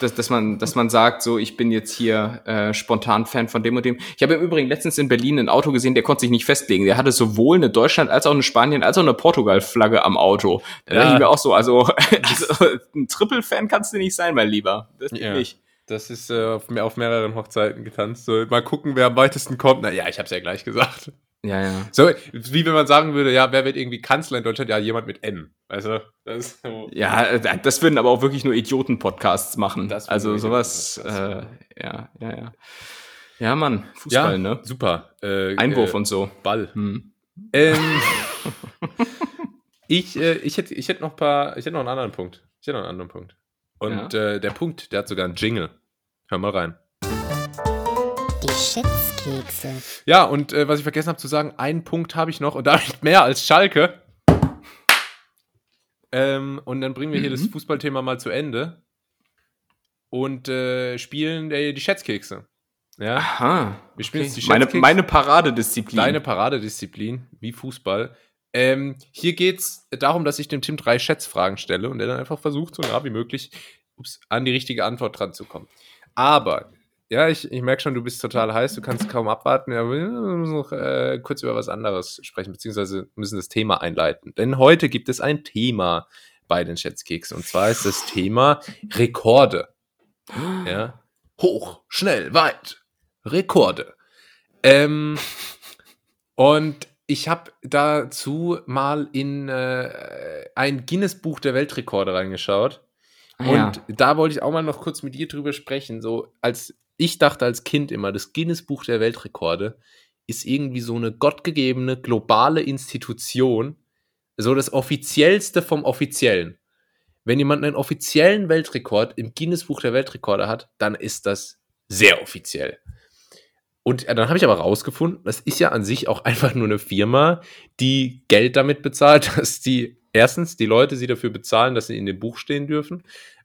dass, dass man, dass man sagt, so, ich bin jetzt hier äh, spontan Fan von dem und dem. Ich habe im Übrigen letztens in Berlin ein Auto gesehen, der konnte sich nicht festlegen. Der hatte sowohl eine Deutschland als auch eine Spanien als auch eine Portugal-Flagge am Auto. Da Ja. dachte ich mir auch so, also, also ein Triple-Fan kannst du nicht sein, mein Lieber. Das geht Ja. nicht. Das ist äh, auf, mehr- auf mehreren Hochzeiten getanzt. So, mal gucken, wer am weitesten kommt. Na ja, ich habe es ja gleich gesagt. Ja, ja. So, wie wenn man sagen würde, ja, wer wird irgendwie Kanzler in Deutschland? Ja, jemand mit M. Also, das ist so. Ja, äh, das würden aber auch wirklich nur Idioten-Podcasts machen. Also sowas, äh, ja, ja, ja. Ja, Mann, Fußball, ja, ne? super. Äh, Einwurf äh, und so. Ball. Hm. Ähm, ich, äh, ich hätte ich hätt noch ein paar, ich hätte noch einen anderen Punkt. Ich hätte noch einen anderen Punkt. Und äh, der Punkt, der hat sogar einen Jingle. Hör mal rein. Die Schätzkekse. Ja, und äh, was ich vergessen habe zu sagen, einen Punkt habe ich noch und damit mehr als Schalke. Ähm, und dann bringen wir hier Mhm. das Fußballthema mal zu Ende und äh, spielen äh, die Schätzkekse. Ja, Aha. wir spielen Okay. jetzt die Meine, Schätzkekse. meine Paradedisziplin. Deine Paradedisziplin, wie Fußball. Ähm, hier geht es darum, dass ich dem Tim drei Schätzfragen stelle und der dann einfach versucht, so nah wie möglich ups, an die richtige Antwort dran zu kommen. Aber, ja, ich, ich merke schon, du bist total heiß, du kannst kaum abwarten. Ja, wir müssen noch äh, kurz über was anderes sprechen, beziehungsweise müssen das Thema einleiten. Denn heute gibt es ein Thema bei den Schätzkeksen. Und zwar ist das Thema Rekorde. Ja. Hoch, schnell, weit. Rekorde. Ähm, und ich habe dazu mal in äh, ein Guinness-Buch der Weltrekorde reingeschaut. Ah, ja. Und da wollte ich auch mal noch kurz mit dir drüber sprechen. So, als ich dachte als Kind immer, das Guinness-Buch der Weltrekorde ist irgendwie so eine gottgegebene globale Institution, so das offiziellste vom Offiziellen. Wenn jemand einen offiziellen Weltrekord im Guinness-Buch der Weltrekorde hat, dann ist das sehr offiziell. Und dann habe ich aber rausgefunden, das ist ja an sich auch einfach nur eine Firma, die Geld damit bezahlt, dass die erstens die Leute sie dafür bezahlen, dass sie in dem Buch stehen dürfen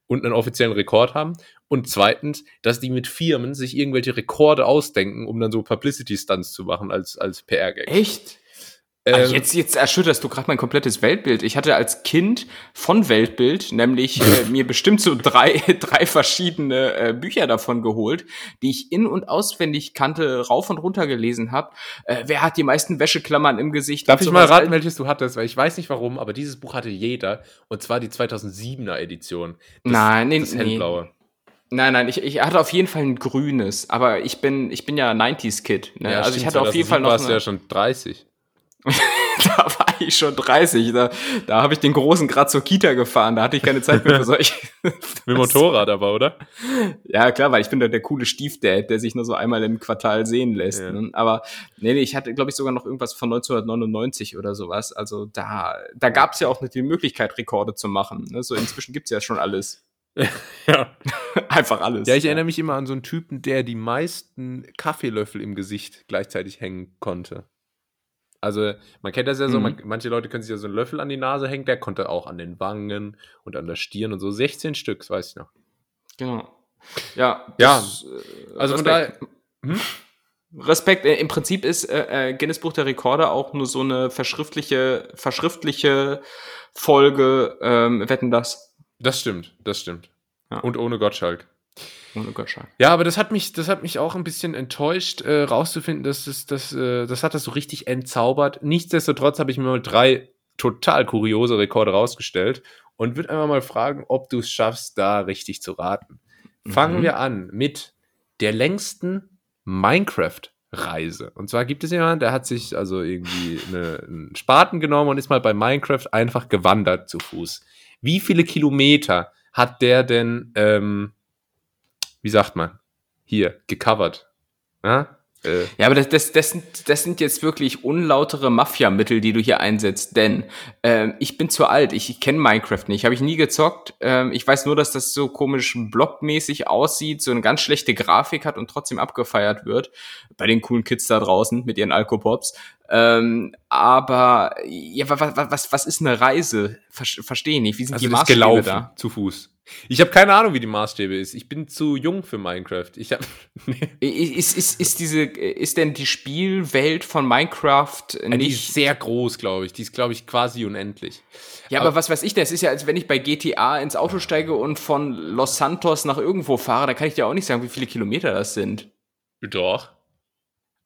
und einen offiziellen Rekord haben. Und zweitens, dass die mit Firmen sich irgendwelche Rekorde ausdenken, um dann so Publicity-Stunts zu machen als, als PR-Gag. Echt? Ah, jetzt, jetzt erschütterst du gerade mein komplettes Weltbild. Ich hatte als Kind von Weltbild nämlich äh, mir bestimmt so drei, drei verschiedene äh, Bücher davon geholt, die ich in- und auswendig kannte, rauf und runter gelesen habe. Äh, wer hat die meisten Wäscheklammern im Gesicht? Darf ich mal raten, welches du hattest? Weil ich weiß nicht warum, aber dieses Buch hatte jeder. Und zwar die 2007er Edition. Das, Nein, nee, das nee. hellblaue. Nein, nein, ich, ich hatte auf jeden Fall ein grünes, aber ich bin, ich bin ja 90s-Kid. Ne? also ich stimmt, hatte auf jeden Fall 2007 noch. warst du Eine, ja schon 30. da war ich schon 30. Da, da habe ich den großen grad zur Kita gefahren. Da hatte ich keine Zeit mehr für solche. Mit Motorrad aber, oder? Ja, klar, weil ich bin der, der coole Stiefdad, der sich nur so einmal im Quartal sehen lässt. Ja. Ne? Aber nee, nee, ich hatte, glaube ich, sogar noch irgendwas von 1999 oder sowas. Also da, da gab es ja auch nicht die Möglichkeit, Rekorde zu machen. Ne? So inzwischen gibt's ja schon alles. Ja. Einfach alles. Ja, ich erinnere mich immer an so einen Typen, der die meisten Kaffeelöffel im Gesicht gleichzeitig hängen konnte. Also, man kennt das ja so, Mhm. man, manche Leute können sich ja so einen Löffel an die Nase hängen, der konnte auch an den Wangen und an der Stirn und so. 16 Stück, das weiß ich noch. Genau. Ja, Ja, das, äh, Also von Respekt. daher, Respekt. Äh, Im Prinzip ist äh, äh, Guinness Buch der Rekorde auch nur so eine verschriftliche, verschriftliche Folge, ähm, wetten das. das stimmt, das stimmt. Ja. Und ohne Gottschalk. Ja, aber das hat mich, das hat mich auch ein bisschen enttäuscht, äh, rauszufinden, dass das, das, äh, das hat das so richtig entzaubert. Nichtsdestotrotz habe ich mir mal drei total kuriose Rekorde rausgestellt und würde einfach mal fragen, ob du es schaffst, da richtig zu raten. Fangen Mhm. wir an mit der längsten Minecraft-Reise. Und zwar gibt es jemanden, der hat sich also irgendwie eine, einen Spaten genommen und ist mal bei Minecraft einfach gewandert zu Fuß. Wie viele Kilometer hat der denn, ähm, wie sagt man, hier, gecovert? Ja? Äh, Ja, aber das, das, das, sind, das sind jetzt wirklich unlautere Mafia-Mittel, die du hier einsetzt, denn ähm, ich bin zu alt, ich, ich kenne Minecraft nicht, habe ich nie gezockt. Ähm, ich weiß nur, dass das so komisch blockmäßig aussieht, so eine ganz schlechte Grafik hat und trotzdem abgefeiert wird. Bei den coolen Kids da draußen mit ihren Alkopops. Ähm, aber ja, was, was, was ist eine Reise? Ver Verstehe ich nicht. Wie sind also die das ist Maßstäbe gelaufen, da? zu Fuß. Ich habe keine Ahnung, wie die Maßstäbe ist. Ich bin zu jung für Minecraft. Ich habe Ist, ist, ist, diese, ist denn die Spielwelt von Minecraft die ist nicht sehr groß, glaube ich. Die ist, glaube ich, quasi unendlich. Ja, aber was weiß ich denn? Es ist ja, als wenn ich bei GTA ins Auto steige und von Los Santos nach irgendwo fahre, da kann ich dir auch nicht sagen, wie viele Kilometer das sind. Doch.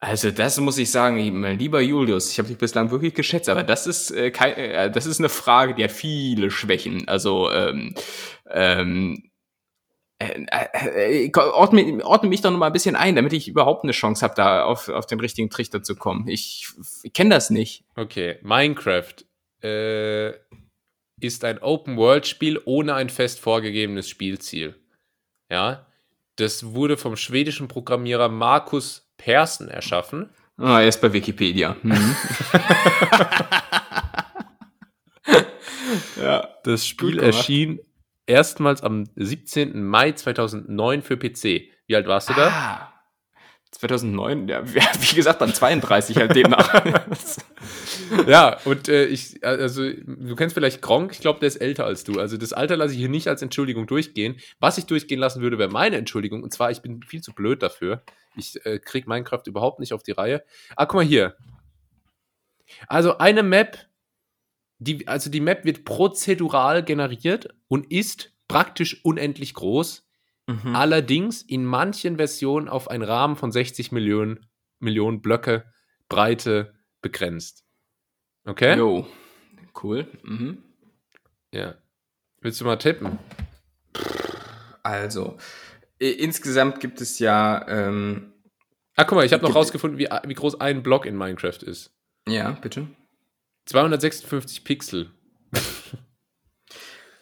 Also das muss ich sagen, mein lieber Julius, ich habe dich bislang wirklich geschätzt, aber das ist äh, kein, äh, das ist eine Frage, die hat viele Schwächen. Also ähm, ähm, äh, äh, äh, ordne, ordne mich doch noch mal ein bisschen ein, damit ich überhaupt eine Chance habe, da auf, auf den richtigen Trichter zu kommen. Ich, ich kenne das nicht. Okay, Minecraft äh, ist ein Open-World-Spiel ohne ein fest vorgegebenes Spielziel. Ja, das wurde vom schwedischen Programmierer Markus Persson erschaffen. Ah, erst bei Wikipedia. Mhm. ja. Das Spiel erschien erstmals am 17. Mai 2009 für PC. Wie alt warst du da? Ah, 2009, ja, wie wie gesagt, dann 32 halt demnach. Ja, und äh, ich, also, du kennst vielleicht Gronk, ich glaube, der ist älter als du. Also, das Alter lasse ich hier nicht als Entschuldigung durchgehen. Was ich durchgehen lassen würde, wäre meine Entschuldigung. Und zwar, ich bin viel zu blöd dafür. Ich äh, krieg Minecraft überhaupt nicht auf die Reihe. Ah, guck mal hier. Also, eine Map, die, also die Map wird prozedural generiert und ist praktisch unendlich groß. Mhm. Allerdings in manchen Versionen auf einen Rahmen von 60 Millionen, Millionen Blöcke Breite begrenzt. Okay? Jo, cool. Mhm. Ja. Willst du mal tippen? Also, insgesamt gibt es ja, ähm, Ah, guck mal, ich habe noch rausgefunden, wie, wie groß ein Block in Minecraft ist. ja, bitte. 256 Pixel.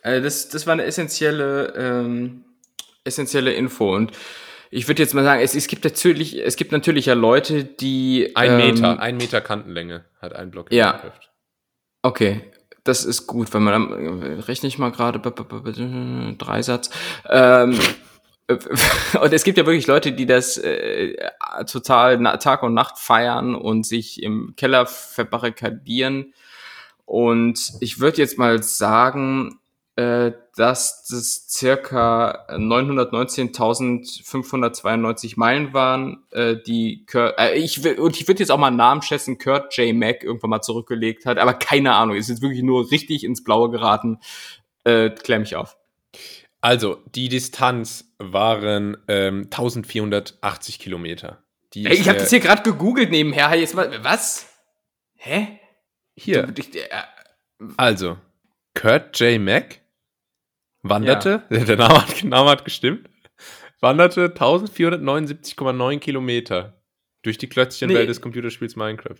Äh, das, das war eine essentielle, ähm, essentielle Info. Und ich würde jetzt mal sagen, es, es gibt natürlich, es gibt natürlich ja Leute, die. Ein ähm, Meter, ein Meter Kantenlänge hat ein Block in Ja. Minecraft. Okay, das ist gut, wenn man dann rechne ich mal gerade Dreisatz. Ähm, und es gibt ja wirklich Leute, die das äh, total Tag und Nacht feiern und sich im Keller verbarrikadieren. Und ich würde jetzt mal sagen, äh, dass das circa 919.592 Meilen waren, äh, die Kurt, äh, ich will, und ich würde jetzt auch mal einen Namen schätzen, Kurt J. Mack irgendwann mal zurückgelegt hat, aber keine Ahnung, ist jetzt wirklich nur richtig ins Blaue geraten. Äh, klär mich auf. Also, die Distanz waren ähm, 1480 Kilometer. Die ich habe das hier gerade gegoogelt nebenher. Jetzt mal, was? Hä? hier. Du, ich, äh, Also, Kurt J. Mack wanderte, der Name hat, Name hat gestimmt, wanderte 1479,9 Kilometer durch die Klötzchenwelt Nee. des Computerspiels Minecraft.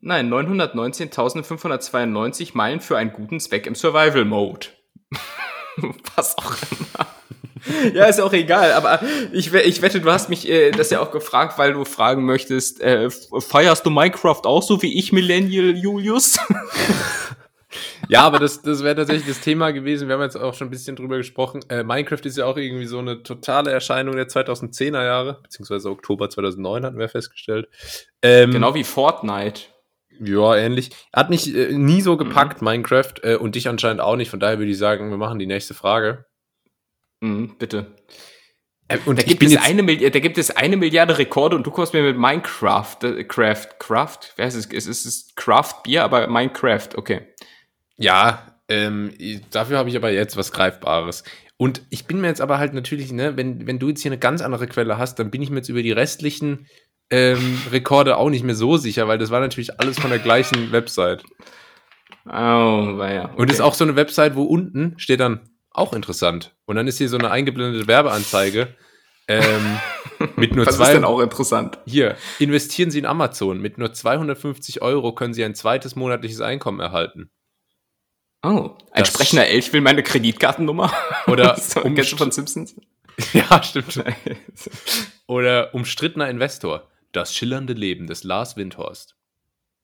nein, 919.592 Meilen für einen guten Zweck im Survival Mode. Was auch immer. Ja, ist auch egal, aber ich, ich wette, du hast mich äh, das ja auch gefragt, weil du fragen möchtest, äh, feierst du Minecraft auch so wie ich, Millennial Julius? Ja, aber das, das wäre tatsächlich das Thema gewesen. Wir haben jetzt auch schon ein bisschen drüber gesprochen. Äh, Minecraft ist ja auch irgendwie so eine totale Erscheinung der 2010er Jahre, beziehungsweise Oktober 2009 hatten wir festgestellt. Ähm, genau wie Fortnite. Ja, ähnlich. Hat mich äh, nie so gepackt, Minecraft, äh, und dich anscheinend auch nicht. Von daher würde ich sagen, wir machen die nächste Frage. Mhm, bitte. Äh, und Da gibt, es eine Milli- da gibt es eine Milliarde Rekorde und du kommst mir mit Minecraft, äh, Craft, Craft, wer heißt es? Es ist, es ist Craft Bier, aber Minecraft, okay. Ja, ähm, dafür habe ich aber jetzt was Greifbares. Und ich bin mir jetzt aber halt natürlich, ne, wenn, wenn du jetzt hier eine ganz andere Quelle hast, dann bin ich mir jetzt über die restlichen ähm, Rekorde auch nicht mehr so sicher, weil das war natürlich alles von der gleichen Website. Oh, ja. Und ist auch so eine Website, wo unten steht dann auch interessant. Und dann ist hier so eine eingeblendete Werbeanzeige ähm, mit nur Was zwei. ist denn auch interessant? Hier, investieren Sie in Amazon. Mit nur 250 Euro können Sie ein zweites monatliches Einkommen erhalten. Oh, ein Das- sprechender Elch will meine Kreditkartennummer. Oder so, um- kennst du von Simpsons? ja, stimmt. Oder umstrittener Investor. Das schillernde Leben des Lars Windhorst.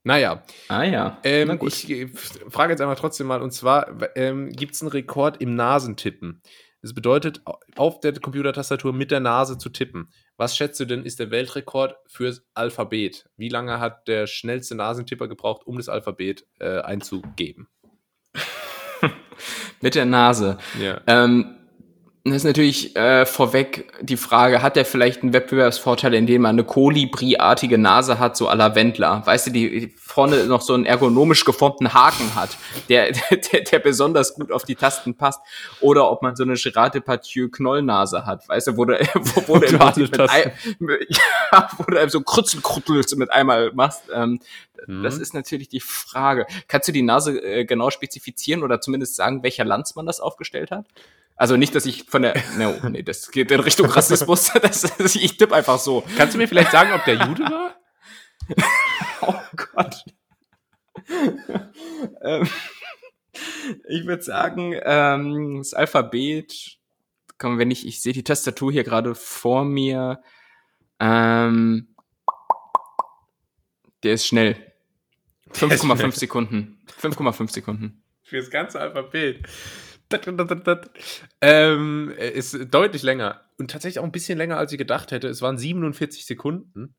Naja, ah ja. Ähm, ich äh, frage jetzt einmal trotzdem mal, und zwar ähm, gibt es einen Rekord im Nasentippen. Das bedeutet, au- auf der Computertastatur mit der Nase zu tippen. Was schätzt du denn, ist der Weltrekord fürs Alphabet? Wie lange hat der schnellste Nasentipper gebraucht, um das Alphabet äh, einzugeben? Mit der Nase. Ja. Ähm, das ist natürlich äh, vorweg die Frage, hat er vielleicht einen Wettbewerbsvorteil, indem er eine Kolibri-artige Nase hat, so à la Wendler? Weißt du, die vorne noch so einen ergonomisch geformten Haken hat, der, der, der besonders gut auf die Tasten passt. Oder ob man so eine Gerard Depardieu Knollnase hat, weißt du, wo du, wo, wo du mit, ein, ja, wo du so Krützelkrüttelst mit einmal machst. Ähm, Das Mhm. ist natürlich die Frage. Kannst du die Nase äh, genau spezifizieren oder zumindest sagen, welcher Landsmann das aufgestellt hat? Also nicht, dass ich von der. No, nee, das geht in Richtung Rassismus. Das, das, ich tippe einfach so. Kannst du mir vielleicht sagen, ob der Jude war? Oh Gott. ähm, ich würde sagen, ähm, das Alphabet. Komm, wenn ich, ich sehe die Tastatur hier gerade vor mir. Ähm, der ist schnell. Der ist 5,5 schnell. Sekunden. 5,5 Sekunden. Für das ganze Alphabet. Ähm, ist deutlich länger. Und tatsächlich auch ein bisschen länger, als ich gedacht hätte. Es waren 47 Sekunden.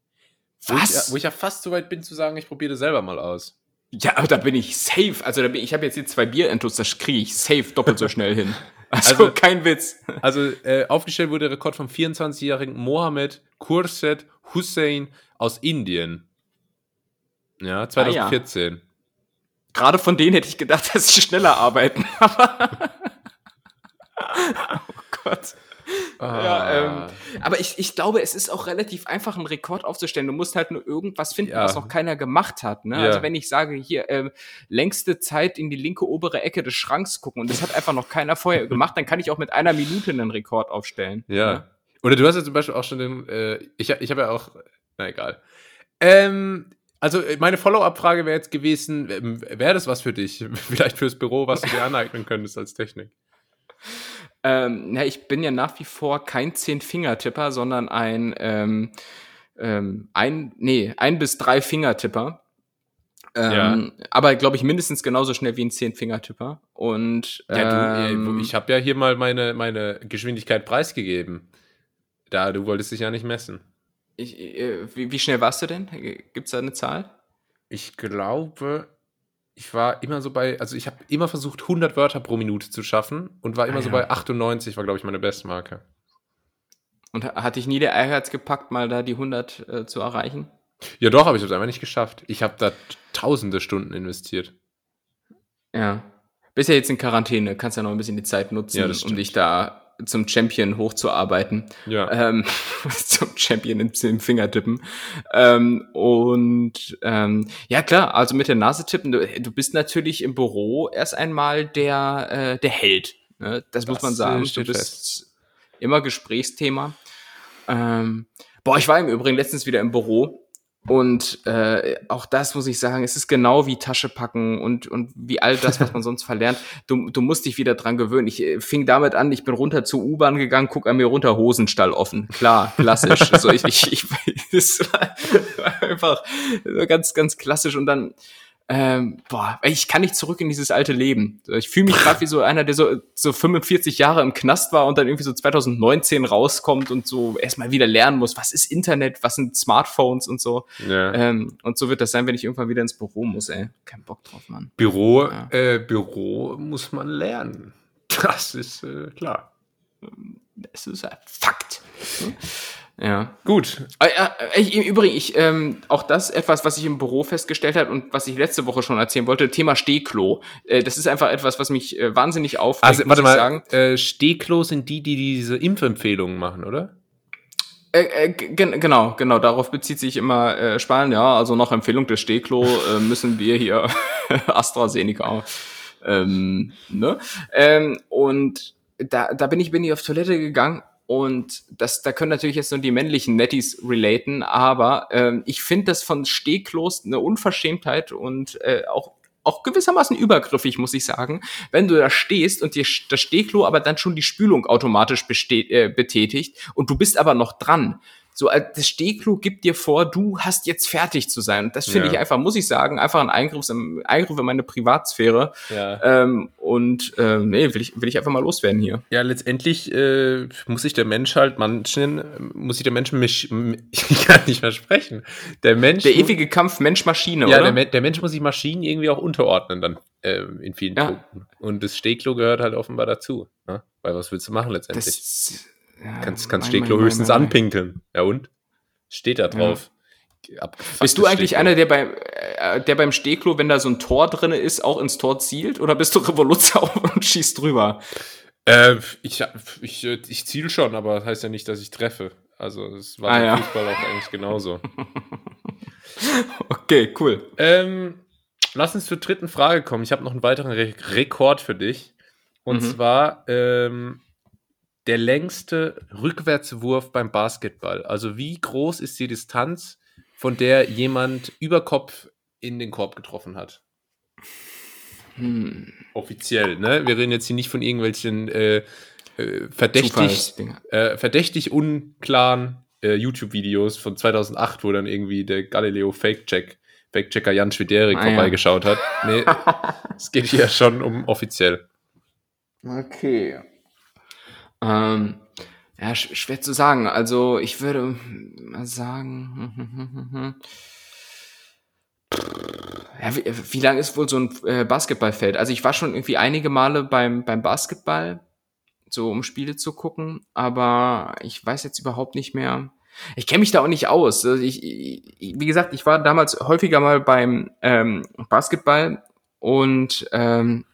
Wo Was? ich, ja- wo ich ja fast so weit bin zu sagen, ich probiere das selber mal aus. Ja, aber da bin ich safe. Also da bin, ich habe jetzt hier zwei Bierintus, das kriege ich safe doppelt so schnell hin. Also, Also- kein Witz. Also äh, aufgestellt wurde der Rekord vom 24-jährigen Mohammed Khurshid Hussein aus Indien. Ja, 2014. Gerade von denen hätte ich gedacht, dass sie schneller arbeiten. Aber oh Gott. Ja, ähm, aber ich, ich glaube, es ist auch relativ einfach, einen Rekord aufzustellen. Du musst halt nur irgendwas finden, Ja. was noch keiner gemacht hat. Ne? Ja. Also wenn ich sage, hier, ähm, längste Zeit in die linke obere Ecke des Schranks gucken und das hat einfach noch keiner vorher gemacht, dann kann ich auch mit einer Minute einen Rekord aufstellen. Ja. Oder du hast ja zum Beispiel auch schon den, äh, ich, ich habe ja auch, na egal. Ähm, also äh, meine Follow-up-Frage wäre jetzt gewesen, ähm, wäre das was für dich? Vielleicht fürs Büro, was du dir aneignen könntest als Technik? Ähm, na, ich bin ja nach wie vor kein Zehn-Finger-Tipper, sondern ein, ähm, ähm, ein, nee, ein bis drei Finger-Tipper. Ähm, Aber glaube ich mindestens genauso schnell wie ein Zehn-Finger-Tipper. Und Ja, du, ähm, äh, ich habe ja hier mal meine, meine Geschwindigkeit preisgegeben. Da, du wolltest dich ja nicht messen. Ich, äh, wie, wie schnell warst du denn? Gibt's da eine Zahl? Ich glaube, ich war immer so bei, also ich habe immer versucht, 100 Wörter pro Minute zu schaffen und war immer Ah, so ja. bei 98, war, glaube ich, meine Bestmarke. Und ha- hat dich nie der Ehrgeiz gepackt, mal da die 100 äh, zu erreichen? Ja, doch, aber ich habe es einfach nicht geschafft. Ich habe da tausende Stunden investiert. Ja. Bist ja jetzt in Quarantäne, kannst ja noch ein bisschen die Zeit nutzen, Ja, um dich da zum Champion hochzuarbeiten. Ja. Ähm, zum Champion im, im Fingertippen. Ähm, und ähm, ja klar, also mit der Nase tippen, du, du bist natürlich im Büro erst einmal der, äh, der Held. Ne? Das, muss Das, man äh, sagen. Du bist immer Gesprächsthema. Ähm, boah, ich war im Übrigen letztens wieder im Büro und äh, auch das muss ich sagen, es ist genau wie Tasche packen und, und wie all das, was man sonst verlernt. Du, du musst dich wieder dran gewöhnen. Ich äh, fing damit an, ich bin runter zur U-Bahn gegangen, guck an mir runter, Hosenstall offen. Klar, klassisch. so, ich, ich, ich, das war, war einfach ganz, ganz klassisch und dann ähm, boah, ich kann nicht zurück in dieses alte Leben. Ich fühle mich gerade wie so einer, der so, so 45 Jahre im Knast war und dann irgendwie so 2019 rauskommt und so erstmal wieder lernen muss, was ist Internet, was sind Smartphones und so. ja. Ähm, und so wird das sein, wenn ich irgendwann wieder ins Büro muss, ey. Kein Bock drauf, Mann. Büro, Ja. äh, Büro muss man lernen. Das ist äh, klar. Das ist ein Fakt. Ja. Gut. Äh, ich, Im Übrigen, ich, ähm, auch das etwas, was ich im Büro festgestellt habe und was ich letzte Woche schon erzählen wollte, Thema Stehklo. Äh, das ist einfach etwas, was mich äh, wahnsinnig aufregt, Also, warte mal, sagen. äh, Stehklo sind die, die diese Impfempfehlungen machen, oder? Äh, äh, gen- genau, genau, darauf bezieht sich immer äh, Spanien. Ja, also nach Empfehlung des Stehklo äh, müssen wir hier AstraZeneca. Ähm, ne? ähm, und da, da bin ich bin ich auf Toilette gegangen und das, da können natürlich jetzt nur die männlichen Netties relaten, aber ähm, ich finde das von Stehklos eine Unverschämtheit und äh, auch auch gewissermaßen übergriffig, muss ich sagen, wenn du da stehst und dir das Stehklo aber dann schon die Spülung automatisch äh, betätigt und du bist aber noch dran. So, äh, das Stehklo gibt dir vor, du hast jetzt fertig zu sein. Und das finde Ja. ich einfach, muss ich sagen, einfach ein Eingriff, im- Eingriff in meine Privatsphäre. Ja. Ähm, und ähm, nee, will ich, will ich einfach mal loswerden hier. Ja, letztendlich äh, muss sich der Mensch halt manchen, muss sich der Mensch, mich, ich kann nicht mehr sprechen. Der Mensch, Der ewige Kampf Mensch-Maschine, ja, oder? der, der Mensch muss sich Maschinen irgendwie auch unterordnen dann äh, in vielen Ja. Punkten. Und das Stehklo gehört halt offenbar dazu. Ne? Weil was willst du machen letztendlich? das, ja, kannst kannst mein, Stehklo mein, höchstens mein, anpinkeln. Ja und? Steht da drauf. Abgefucktes Bist du eigentlich Stehklo. einer, der beim, äh, der beim Stehklo, wenn da so ein Tor drinne ist, auch ins Tor zielt? Oder bist du Revoluzzer und schießt drüber? Äh, ich, ich, ich ziel schon, aber das heißt ja nicht, dass ich treffe. Also das war Ah, beim ja. Fußball auch eigentlich genauso. Okay, cool. ähm, lass uns zur dritten Frage kommen. Ich habe noch einen weiteren Re Rekord für dich. Und Mhm. zwar ähm, der längste Rückwärtswurf beim Basketball. Also wie groß ist die Distanz, von der jemand über Kopf in den Korb getroffen hat? Hm. Offiziell, ne? Wir reden jetzt hier nicht von irgendwelchen äh, äh, verdächtig, äh, verdächtig unklaren äh, YouTube-Videos von 2008, wo dann irgendwie der Galileo Fake-Check, Fake-Checker Jan Schwiderik Ah, ja. vorbeigeschaut hat. Nee, es geht hier schon um offiziell. Okay. Ähm, ja, sch schwer zu sagen. Also ich würde mal sagen. Ja, wie, wie lang ist wohl so ein äh, Basketballfeld? Also ich war schon irgendwie einige Male beim, beim Basketball, so um Spiele zu gucken, aber ich weiß jetzt überhaupt nicht mehr. Ich kenne mich da auch nicht aus. Also ich, ich, wie gesagt, ich war damals häufiger mal beim ähm, Basketball und ähm,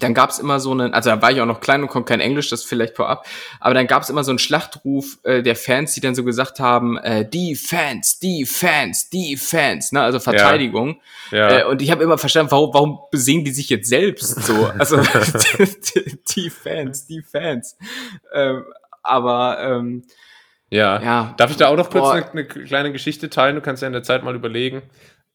dann gab's immer so einen, also da war ich auch noch klein und konnte kein Englisch, das vielleicht vorab, aber dann gab's immer so einen Schlachtruf äh, der Fans, die dann so gesagt haben, äh, die Fans, die Fans, die Fans, ne, also Verteidigung. Ja, Äh, und ich habe immer verstanden, warum, warum besingen die sich jetzt selbst so? Also die, die Fans, die Fans. Ähm, aber ähm, ja. ja, Darf ich da auch noch kurz eine, eine kleine Geschichte teilen? Du kannst ja in der Zeit mal überlegen.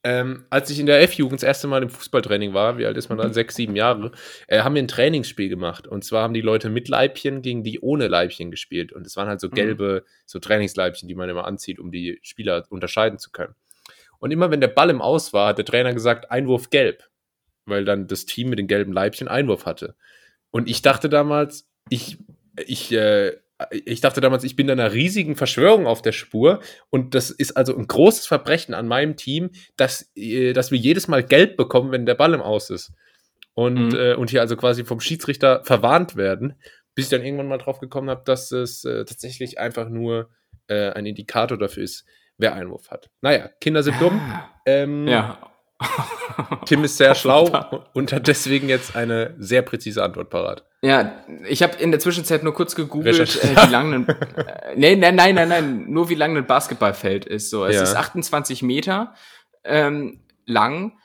Ähm, als ich in der F-Jugend das erste Mal im Fußballtraining war, wie alt ist man dann? Sechs, sieben Jahre, äh, haben wir ein Trainingsspiel gemacht. Und zwar haben die Leute mit Leibchen gegen die ohne Leibchen gespielt. Und es waren halt so gelbe, so Trainingsleibchen, die man immer anzieht, um die Spieler unterscheiden zu können. Und immer wenn der Ball im Aus war, hat der Trainer gesagt, Einwurf gelb. Weil dann das Team mit den gelben Leibchen Einwurf hatte. Und ich dachte damals, ich, ich, äh, ich dachte damals, ich bin einer riesigen Verschwörung auf der Spur und das ist also ein großes Verbrechen an meinem Team, dass, äh, dass wir jedes Mal Geld bekommen, wenn der Ball im Aus ist. Und, Mhm. äh, und hier also quasi vom Schiedsrichter verwarnt werden, bis ich dann irgendwann mal drauf gekommen habe, dass es äh, tatsächlich einfach nur äh, ein Indikator dafür ist, wer Einwurf hat. Naja, Kinder sind dumm. Ähm, Ja. Tim ist sehr schlau und hat deswegen jetzt eine sehr präzise Antwort parat. Ja, ich habe in der Zwischenzeit nur kurz gegoogelt, äh, wie lang ein, äh, nee, nein, nein, nein, nein, nur wie lang ein Basketballfeld ist. So, es Ja. ist 28 Meter ähm, lang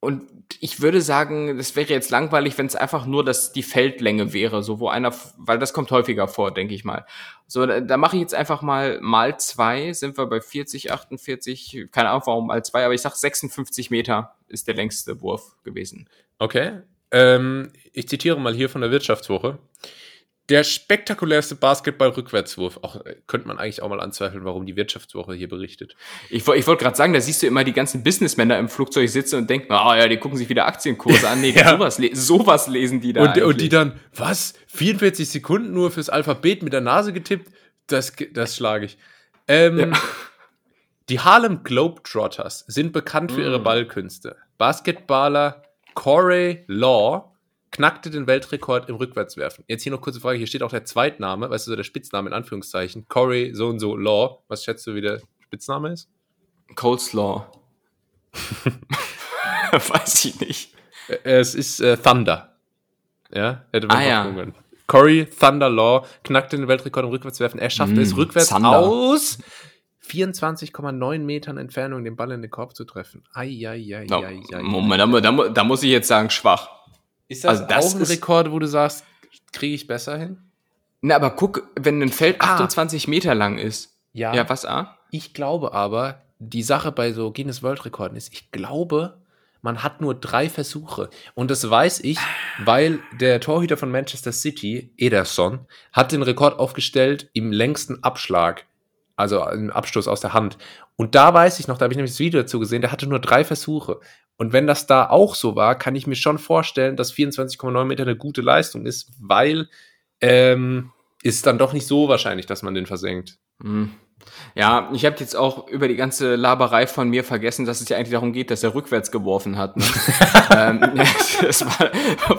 und ich würde sagen, das wäre jetzt langweilig, wenn es einfach nur das die Feldlänge wäre, so wo einer, weil das kommt häufiger vor, denke ich mal. So, da, da mache ich jetzt einfach mal mal zwei, sind wir bei 40, 48, keine Ahnung warum mal zwei, aber ich sag 56 Meter ist der längste Wurf gewesen. Okay. Ähm, ich zitiere mal hier von der Wirtschaftswoche. Der spektakulärste Basketball-Rückwärtswurf. Auch äh, könnte man eigentlich auch mal anzweifeln, warum die Wirtschaftswoche hier berichtet. Ich, ich wollte gerade sagen, da siehst du immer die ganzen Businessmänner im Flugzeug sitzen und denken, ah ja, die gucken sich wieder Aktienkurse an. Nee, Ja. sowas, sowas lesen die da. Und, und die dann, was? 44 Sekunden nur fürs Alphabet mit der Nase getippt? Das, das schlage ich. Ähm, Ja. Die Harlem Globetrotters sind bekannt für ihre Mm. Ballkünste. Basketballer Corey Law knackte den Weltrekord im Rückwärtswerfen. Jetzt hier noch kurze Frage, hier steht auch der Zweitname, weißt du, so der Spitzname in Anführungszeichen. Corey so und so Law. Was schätzt du, wie der Spitzname ist? Coleslaw. Weiß ich nicht. Äh, Es ist äh, Thunder. Ja, hätte man Ah, ja. können. Corey Thunder Law knackte den Weltrekord im Rückwärtswerfen. Er schaffte Mm, es rückwärts Thunder. aus 24,9 Metern Entfernung den Ball in den Korb zu treffen. Ai, ai, ai, No, ai, ai, Moment, da, da, mu- da muss ich jetzt sagen, schwach. Ist das, Also das auch ein ist- Rekord, wo du sagst, kriege ich besser hin? Na, aber guck, wenn ein Feld Ah. 28 Meter lang ist. Ja, was, ah? Ich glaube aber, die Sache bei so Guinness World Rekorden ist, ich glaube, man hat nur drei Versuche. Und das weiß ich, weil der Torhüter von Manchester City, Ederson, hat den Rekord aufgestellt im längsten Abschlag. Also im Abstoß aus der Hand. Und da weiß ich noch, da habe ich nämlich das Video dazu gesehen, der hatte nur drei Versuche. Und wenn das da auch so war, kann ich mir schon vorstellen, dass 24,9 Meter eine gute Leistung ist, weil ähm, ist dann doch nicht so wahrscheinlich, dass man den versenkt. Hm. Ja, ich habe jetzt auch über die ganze Laberei von mir vergessen, dass es ja eigentlich darum geht, dass er rückwärts geworfen hat. Ne? ähm, das war,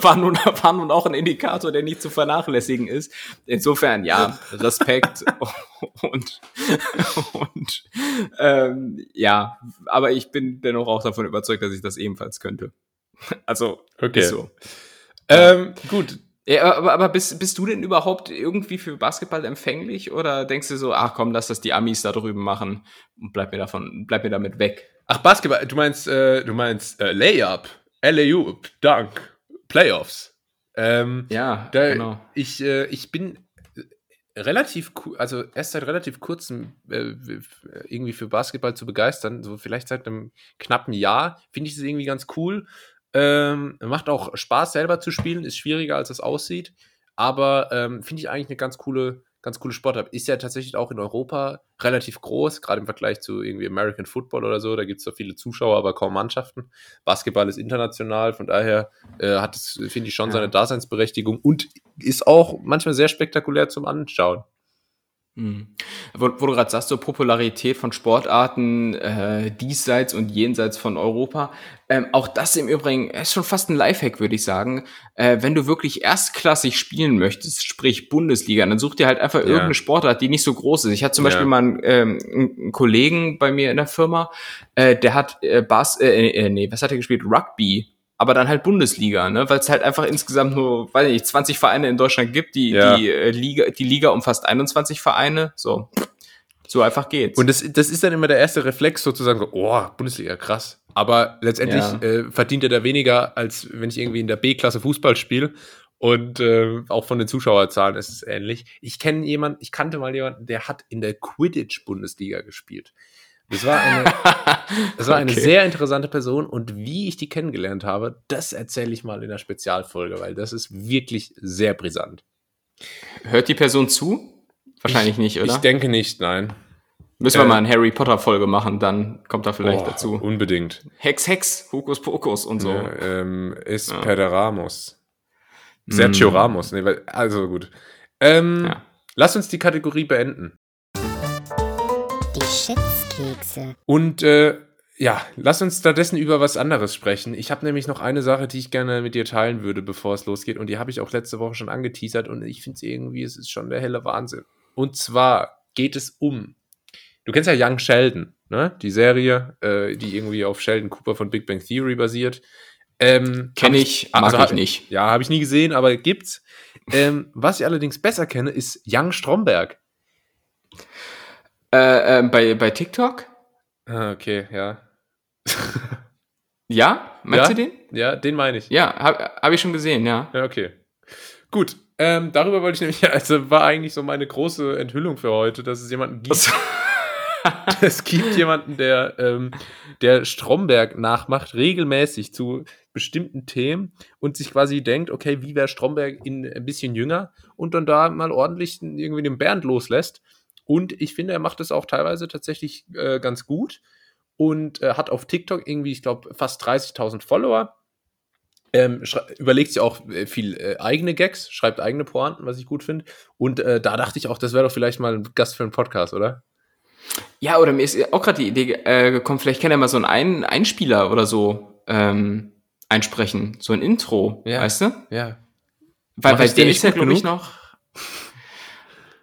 war, nun, war nun auch ein Indikator, der nicht zu vernachlässigen ist. Insofern, ja, Respekt und, und ähm, ja, aber ich bin dennoch auch davon überzeugt, dass ich das ebenfalls könnte. Also, Okay. ist so. Ähm, gut, Ja, aber, aber bist, bist du denn überhaupt irgendwie für Basketball empfänglich oder denkst du so, ach komm, lass das die Amis da drüben machen und bleib mir davon, bleib mir damit weg? Ach, Basketball, du meinst, äh, du meinst äh, Layup, LAU, Dunk, Playoffs. Ähm, Ja, da, genau. ich, äh, ich bin relativ, also erst seit relativ kurzem äh, irgendwie für Basketball zu begeistern, so vielleicht seit einem knappen Jahr, finde ich es irgendwie ganz cool. Ähm, macht auch Spaß selber zu spielen, ist schwieriger als es aussieht, aber ähm, finde ich eigentlich eine ganz coole, ganz coole Sportart. Ist ja tatsächlich auch in Europa relativ groß, gerade im Vergleich zu irgendwie American Football oder so. Da gibt es da viele Zuschauer, aber kaum Mannschaften. Basketball ist international, von daher äh, hat es, finde ich, schon seine Daseinsberechtigung und ist auch manchmal sehr spektakulär zum Anschauen. Hm. Wo, wo du gerade sagst, so Popularität von Sportarten äh, diesseits und jenseits von Europa. Ähm, auch das im Übrigen ist schon fast ein Lifehack, würde ich sagen. Äh, wenn du wirklich erstklassig spielen möchtest, sprich Bundesliga, dann such dir halt einfach Ja. irgendeine Sportart, die nicht so groß ist. Ich hatte zum Ja. Beispiel mal einen, ähm, einen Kollegen bei mir in der Firma, äh, der hat äh, Bas äh, äh, nee, was hat er gespielt? Rugby. Aber dann halt Bundesliga, ne? Weil es halt einfach insgesamt nur, weiß ich nicht, 20 Vereine in Deutschland gibt. Die, Ja. die äh, Liga, die Liga umfasst 21 Vereine. So, so einfach geht's. Und das, das ist dann immer der erste Reflex sozusagen, so, oh, Bundesliga, krass. Aber letztendlich Ja. äh, verdient er da weniger, als wenn ich irgendwie in der B-Klasse Fußball spiele. Und äh, auch von den Zuschauerzahlen ist es ähnlich. Ich kenne jemanden, ich kannte mal jemanden, der hat in der Quidditch-Bundesliga gespielt. Das war eine, das war eine Okay. sehr interessante Person und wie ich die kennengelernt habe, das erzähle ich mal in der Spezialfolge, weil das ist wirklich sehr brisant. Hört die Person zu? Wahrscheinlich nicht, oder? Ich denke nicht, nein. Müssen wir äh, mal eine Harry Potter Folge machen, dann kommt da vielleicht Oh, dazu. Unbedingt. Hex, Hex, Hokus Pokus und so. Ja, ähm, ist Ja. Pere Ramos. Sergio Mm. Ramos. Nee, weil, also gut. Ähm, Ja. Lass uns die Kategorie beenden. Die Schätzkekse. Und äh, ja, lass uns stattdessen über was anderes sprechen. Ich habe nämlich noch eine Sache, die ich gerne mit dir teilen würde, bevor es losgeht. Und die habe ich auch letzte Woche schon angeteasert. Und ich finde es irgendwie, es ist schon der helle Wahnsinn. Und zwar geht es um. Du kennst ja Young Sheldon, ne? Die Serie, äh, die irgendwie auf Sheldon Cooper von Big Bang Theory basiert. Ähm, Kenn hab ich, mag also ich nicht. Ja, habe ich nie gesehen, aber gibt's. Ähm, was ich allerdings besser kenne, ist Young Stromberg. Äh, äh, bei, bei TikTok? Ah, okay, ja. Ja? Meinst Ja? du den? Ja, den meine ich. Ja, habe hab ich schon gesehen, ja. Ja, okay. Gut. Ähm, darüber wollte ich nämlich, also war eigentlich so meine große Enthüllung für heute, dass es jemanden gibt. es gibt jemanden, der, ähm, der Stromberg nachmacht, regelmäßig zu bestimmten Themen und sich quasi denkt, okay, wie wäre Stromberg in ein bisschen jünger und dann da mal ordentlich irgendwie den Bernd loslässt. Und ich finde, er macht das auch teilweise tatsächlich äh, ganz gut und äh, hat auf TikTok irgendwie, ich glaube, fast 30.000 Follower. Ähm, überlegt sich auch äh, viel äh, eigene Gags, schreibt eigene Pointen, was ich gut finde. Und äh, da dachte ich auch, das wäre doch vielleicht mal ein Gast für einen Podcast, oder? Ja, oder mir ist auch gerade die Idee äh, gekommen, vielleicht kann er mal so einen Ein Einspieler oder so ähm, einsprechen, so ein Intro, Ja. weißt du? Ja. Weil Mach bei nicht ist ja, glaube ich, noch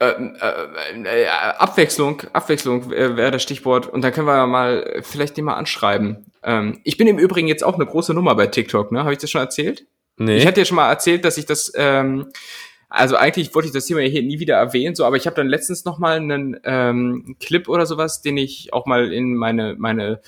ähm, äh, äh, Abwechslung, Abwechslung wäre wär das Stichwort. Und dann können wir ja mal äh, vielleicht den mal anschreiben. Ähm, ich bin im Übrigen jetzt auch eine große Nummer bei TikTok, ne? Habe ich das schon erzählt? Nee. Ich hatte ja schon mal erzählt, dass ich das, ähm, also eigentlich wollte ich das Thema hier nie wieder erwähnen, so, aber ich habe dann letztens noch mal einen ähm, Clip oder sowas, den ich auch mal in meine meine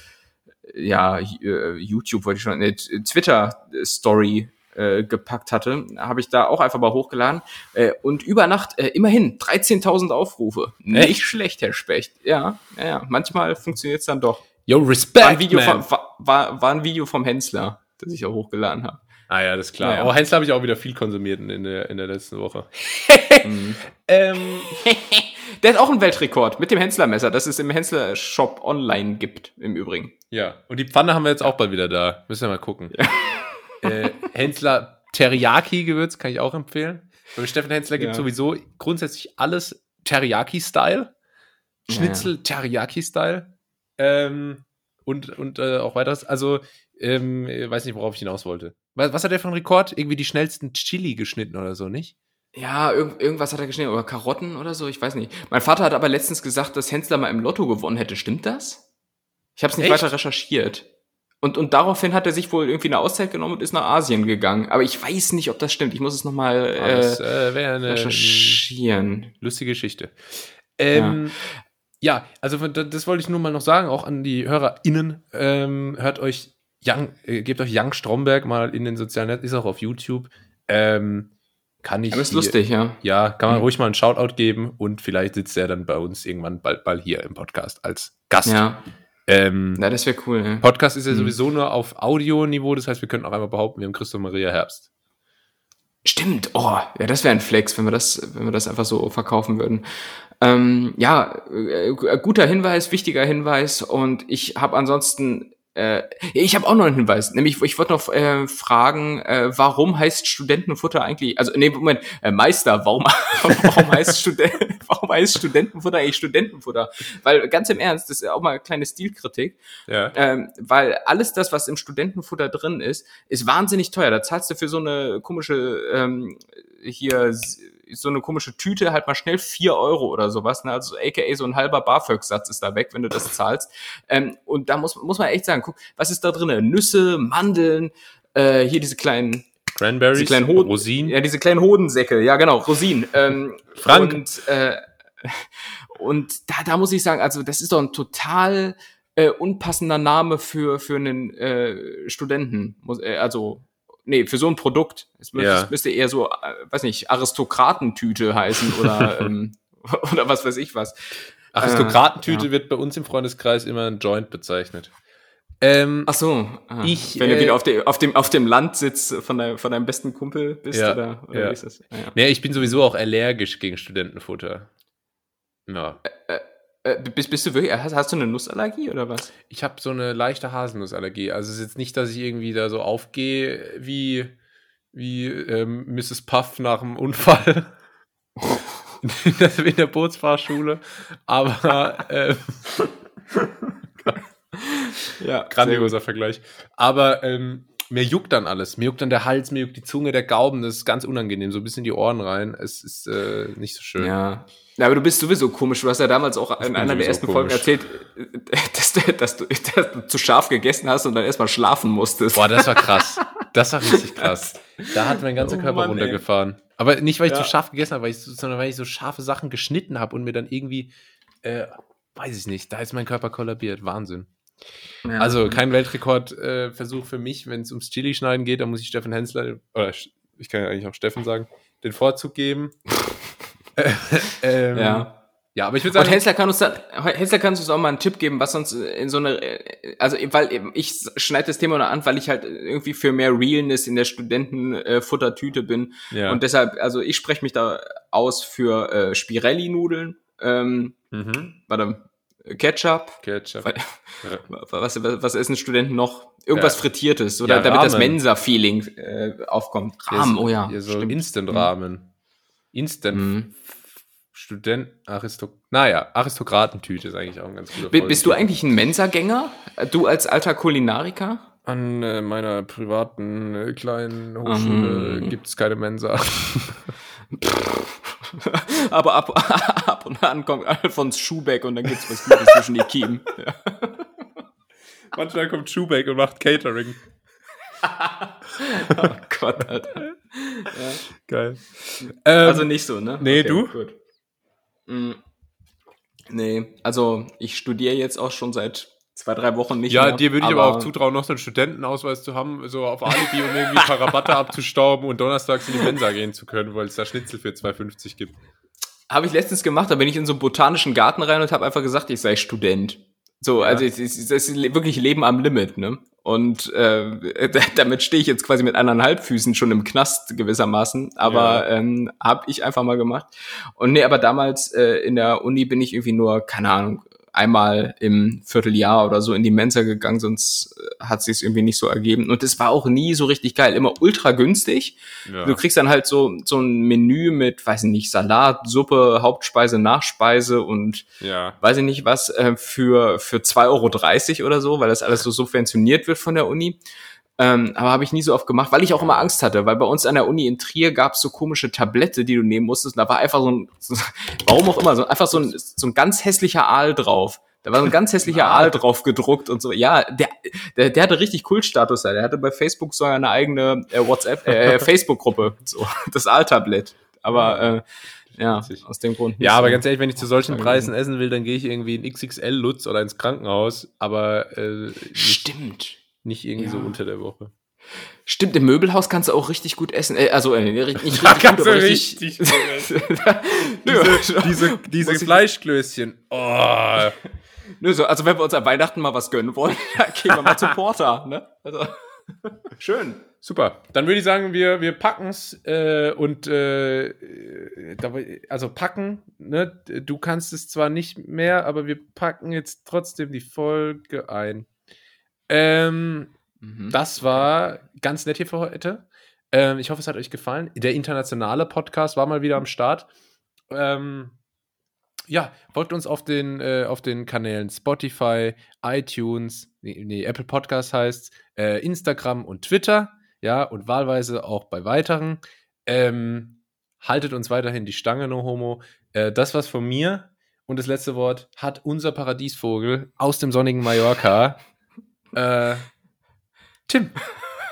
ja äh, YouTube wollte ich schon, eine Twitter Story äh, gepackt hatte, habe ich da auch einfach mal hochgeladen äh, und über Nacht äh, immerhin 13.000 Aufrufe. Echt? Nicht schlecht, Herr Specht. Ja, ja, ja. manchmal funktioniert es dann doch. Yo, War Respect, ein, Video man. vom, war, war, war ein Video vom Hensler, das ich auch hochgeladen habe. Ah ja, das ist klar. Naja. Oh, Hensler habe ich auch wieder viel konsumiert in, der, in der letzten Woche. Mhm. Ähm, Der hat auch einen Weltrekord mit dem Hensler-Messer, das es im Hensler-Shop online gibt, im Übrigen. ja, und die Pfanne haben wir jetzt auch bald wieder da. Müssen wir mal gucken. Äh, Hensler Teriyaki-Gewürz kann ich auch empfehlen. Bei Steffen Hensler gibt es Ja. sowieso grundsätzlich alles Teriyaki-Style. Schnitzel Teriyaki-Style. Ähm, und und äh, auch weiteres. Also, ähm, ich weiß nicht, worauf ich hinaus wollte. Was, was hat der für einen Rekord? Irgendwie die schnellsten Chili geschnitten oder so, nicht? Ja, irg irgendwas hat er geschnitten, oder Karotten oder so, ich weiß nicht. Mein Vater hat aber letztens gesagt, dass Hensler mal im Lotto gewonnen hätte. Stimmt das? Ich habe es nicht Echt? weiter recherchiert. Und, und daraufhin hat er sich wohl irgendwie eine Auszeit genommen und ist nach Asien gegangen. Aber ich weiß nicht, ob das stimmt. Ich muss es nochmal Ah, das äh, äh, eine, recherchieren. lustige Geschichte. Ähm, ja. also von- das wollte ich nur mal noch sagen, auch an die HörerInnen. Ähm, hört euch Young, äh, gebt euch Young Stromberg mal in den sozialen Netzen, ist auch auf YouTube. Ähm, kann ich. Aber ist hier- lustig, ja. Ja, kann man Mhm. ruhig mal einen Shoutout geben und vielleicht sitzt er dann bei uns irgendwann bald mal hier im Podcast als Gast. Ja, Ähm, ja das wäre cool. Ja. Podcast ist ja Mhm. sowieso nur auf Audio-Niveau, das heißt, wir könnten auch einmal behaupten, wir haben Christoph Maria Herbst. Stimmt, oh, ja, das wäre ein Flex, wenn wir das, wenn wir das einfach so verkaufen würden. Ähm, ja, äh, guter Hinweis, wichtiger Hinweis und ich habe ansonsten, äh, ich habe auch noch einen Hinweis, nämlich ich wollte noch äh, fragen, äh, warum heißt Studentenfutter eigentlich, also nee, Moment, äh, Meister, warum, warum heißt Student, warum heißt Studentenfutter eigentlich Studentenfutter? Weil ganz im Ernst, das ist auch mal eine kleine Stilkritik. Ja. Ähm, weil alles das, was im Studentenfutter drin ist, ist wahnsinnig teuer. Da zahlst du für so eine komische, ähm, hier, so eine komische Tüte halt mal schnell vier Euro oder sowas. Ne? Also aka so ein halber BAföG-Satz ist da weg, wenn du das zahlst. Ähm, und da muss, muss man echt sagen, guck, was ist da drin? Nüsse, Mandeln, äh, hier diese kleinen, Cranberries, diese kleinen Hoden, Rosinen. Ja, diese kleinen Hodensäcke, ja genau, Rosinen. Ähm, Frank. Und, äh, und da, da muss ich sagen, also das ist doch ein total äh, unpassender Name für, für einen äh, Studenten. Muss, äh, also, nee, für so ein Produkt. Es müsste, Ja. es müsste eher so, äh, weiß nicht, Aristokratentüte heißen oder, ähm, oder was weiß ich was. Aristokratentüte Äh, ja. wird bei uns im Freundeskreis immer ein Joint bezeichnet. Ähm, Ach so, ah. Ich, wenn du äh, wieder auf, de, auf, dem, auf dem Landsitz von, dein, von deinem besten Kumpel bist, Ja, oder, oder ja. wie ist das? Ah, ja. nee, ich bin sowieso auch allergisch gegen Studentenfutter. Ja. Äh, bist, bist du wirklich, hast, hast du eine Nussallergie oder was? Ich habe so eine leichte Haselnussallergie. Also es ist jetzt nicht, dass ich irgendwie da so aufgehe wie, wie ähm, Mrs. Puff nach dem Unfall in der, in der Bootsfahrschule. Aber ähm, Ja, grandioser Vergleich. Aber ähm, mir juckt dann alles. Mir juckt dann der Hals, mir juckt die Zunge, der Gaumen. Das ist ganz unangenehm. So ein bisschen in die Ohren rein. Es ist äh, nicht so schön. Ja. ja, aber du bist sowieso komisch. Du hast ja damals auch in einer der ersten Folgen komisch. erzählt, äh, dass du, dass, du, dass du zu scharf gegessen hast und dann erstmal schlafen musstest. Boah, das war krass. Das war richtig krass. Da hat mein ganzer Oh Körper Mann, ey. runtergefahren. Aber nicht, weil ich Ja. zu scharf gegessen habe, weil ich, so- sondern weil ich so scharfe Sachen geschnitten habe und mir dann irgendwie, äh, weiß ich nicht, da ist mein Körper kollabiert. Wahnsinn. Ja. Also kein Weltrekordversuch äh, für mich, wenn es ums Chili-Schneiden geht, da muss ich Steffen Hensler, oder ich kann ja eigentlich auch Steffen sagen, den Vorzug geben. Äh, ähm, ja. Ja, aber ich würde Und sagen, Hensler kann uns dann, Hensler kannst du uns auch mal einen Tipp geben, was uns in so eine, also weil eben ich schneide das Thema nur an, weil ich halt irgendwie für mehr Realness in der Studentenfuttertüte bin ja. und deshalb, also ich spreche mich da aus für äh, Spirelli-Nudeln, ähm, mhm. warte, Ketchup, Ketchup. Was, was, was essen Studenten noch? Irgendwas Ja. Frittiertes oder Ja, damit das. Mensa-Feeling äh, aufkommt. Rahmen, oh ja. so stimmt. Instant-Rahmen. Instant Mhm. Student, Aristo naja, Aristokratentüte ist eigentlich auch ein ganz guter Bi- Bist du eigentlich ein Mensa-Gänger? Du als alter Kulinariker? An äh, meiner privaten äh, kleinen Hochschule Mhm. gibt es keine Mensa. Aber ab, ab und an kommt Alfons Schubeck und dann gibt's was Gutes zwischen die Kiemen. Ja. Manchmal kommt Schubeck und macht Catering. Oh Gott, Alter. Geil. Ähm, Also nicht so, ne? nee, du? Gut. Mm, Nee, also ich studiere jetzt auch schon seit zwei, drei Wochen nicht ja, mehr. dir würde ich aber auch zutrauen, noch so einen Studentenausweis zu haben, so auf Alibi, um irgendwie ein paar Rabatte abzustauben und donnerstags in die Mensa gehen zu können, weil es da Schnitzel für 2,50 gibt. Habe ich letztens gemacht, da bin ich in so einen botanischen Garten rein und habe einfach gesagt, ich sei Student. So, Ja. also es ist, es ist wirklich Leben am Limit, ne? Und äh, damit stehe ich jetzt quasi mit eineinhalb Füßen schon im Knast gewissermaßen, aber ähm, habe ich einfach mal gemacht. Und nee, aber damals äh, in der Uni bin ich irgendwie nur, keine Ahnung, einmal im Vierteljahr oder so in die Mensa gegangen, sonst äh, hat sich irgendwie nicht so ergeben. Und es war auch nie so richtig geil, immer ultra günstig. Ja. Du kriegst dann halt so, so ein Menü mit, weiß ich nicht, Salat, Suppe, Hauptspeise, Nachspeise und ja. weiß ich nicht was, äh, für, für 2,30 Euro oder so, weil das alles so subventioniert wird von der Uni. Ähm, aber habe ich nie so oft gemacht, weil ich auch immer Angst hatte, weil bei uns an der Uni in Trier gab es so komische Tablette, die du nehmen musstest. Und da war einfach so ein, so, warum auch immer, so einfach so ein, so ein ganz hässlicher Aal drauf. Da war so ein ganz hässlicher Aal drauf gedruckt und so. Ja, der, der, der hatte richtig Kultstatus. Der hatte bei Facebook sogar eine eigene äh, WhatsApp, äh, Facebook-Gruppe, so das Aaltablett. Aber äh, ja, aus dem Grund. nicht Ja, aber ganz ehrlich, wenn ich zu solchen Preisen essen will, dann gehe ich irgendwie in XXL-Lutz oder ins Krankenhaus, aber äh, Stimmt. Nicht irgendwie so Ja. unter der Woche. Stimmt, im Möbelhaus kannst du auch richtig gut essen. Äh, also, äh, nicht richtig Da gut, kannst aber du richtig. richtig Nö, Diese, diese ich- Fleischklößchen. Oh. nö, so, also wenn wir uns an Weihnachten mal was gönnen wollen, dann gehen wir mal zu Porter. Ne? Also, schön. Super. Dann würde ich sagen, wir, wir packen es äh, und äh, also packen, ne? Du kannst es zwar nicht mehr, aber wir packen jetzt trotzdem die Folge ein. Ähm, Mhm. Das war ganz nett hier für heute. Ähm, ich hoffe, es hat euch gefallen. Der internationale Podcast war mal wieder am Start. Ähm, ja, folgt uns auf den, äh, auf den Kanälen Spotify, iTunes, nee, nee Apple Podcast heißt, äh, Instagram und Twitter. Ja, und wahlweise auch bei weiteren. Ähm, haltet uns weiterhin die Stange, no homo. Äh, das war's von mir. Und das letzte Wort hat unser Paradiesvogel aus dem sonnigen Mallorca. Äh, Tim.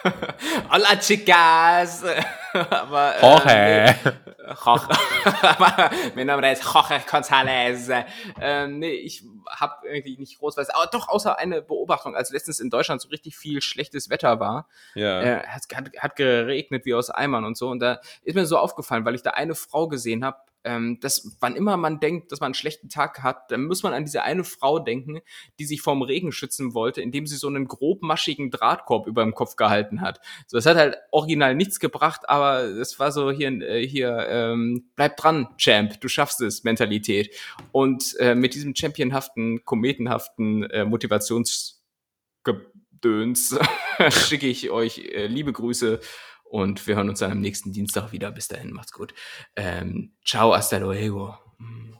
Hola, chicas! Aber, äh, Jorge. Jorge. Aber mein Name ist Jorge González. Ähm, nee, ich habe irgendwie nicht groß was. Aber doch, außer eine Beobachtung, als letztens in Deutschland so richtig viel schlechtes Wetter war, Ja. äh, hat, hat, hat geregnet wie aus Eimern und so. Und da ist mir so aufgefallen, weil ich da eine Frau gesehen habe, ähm, dass wann immer man denkt, dass man einen schlechten Tag hat, dann muss man an diese eine Frau denken, die sich vorm Regen schützen wollte, indem sie so einen grobmaschigen Drahtkorb über dem Kopf gehalten hat. So, das hat halt original nichts gebracht, aber es war so hier, äh, hier, ähm, bleib dran, Champ, du schaffst es, Mentalität. Und äh, mit diesem championhaften, kometenhaften äh, Motivationsgedöns schicke ich euch äh, liebe Grüße und wir hören uns dann am nächsten Dienstag wieder. Bis dahin, macht's gut. Ähm, ciao, hasta luego. Mm.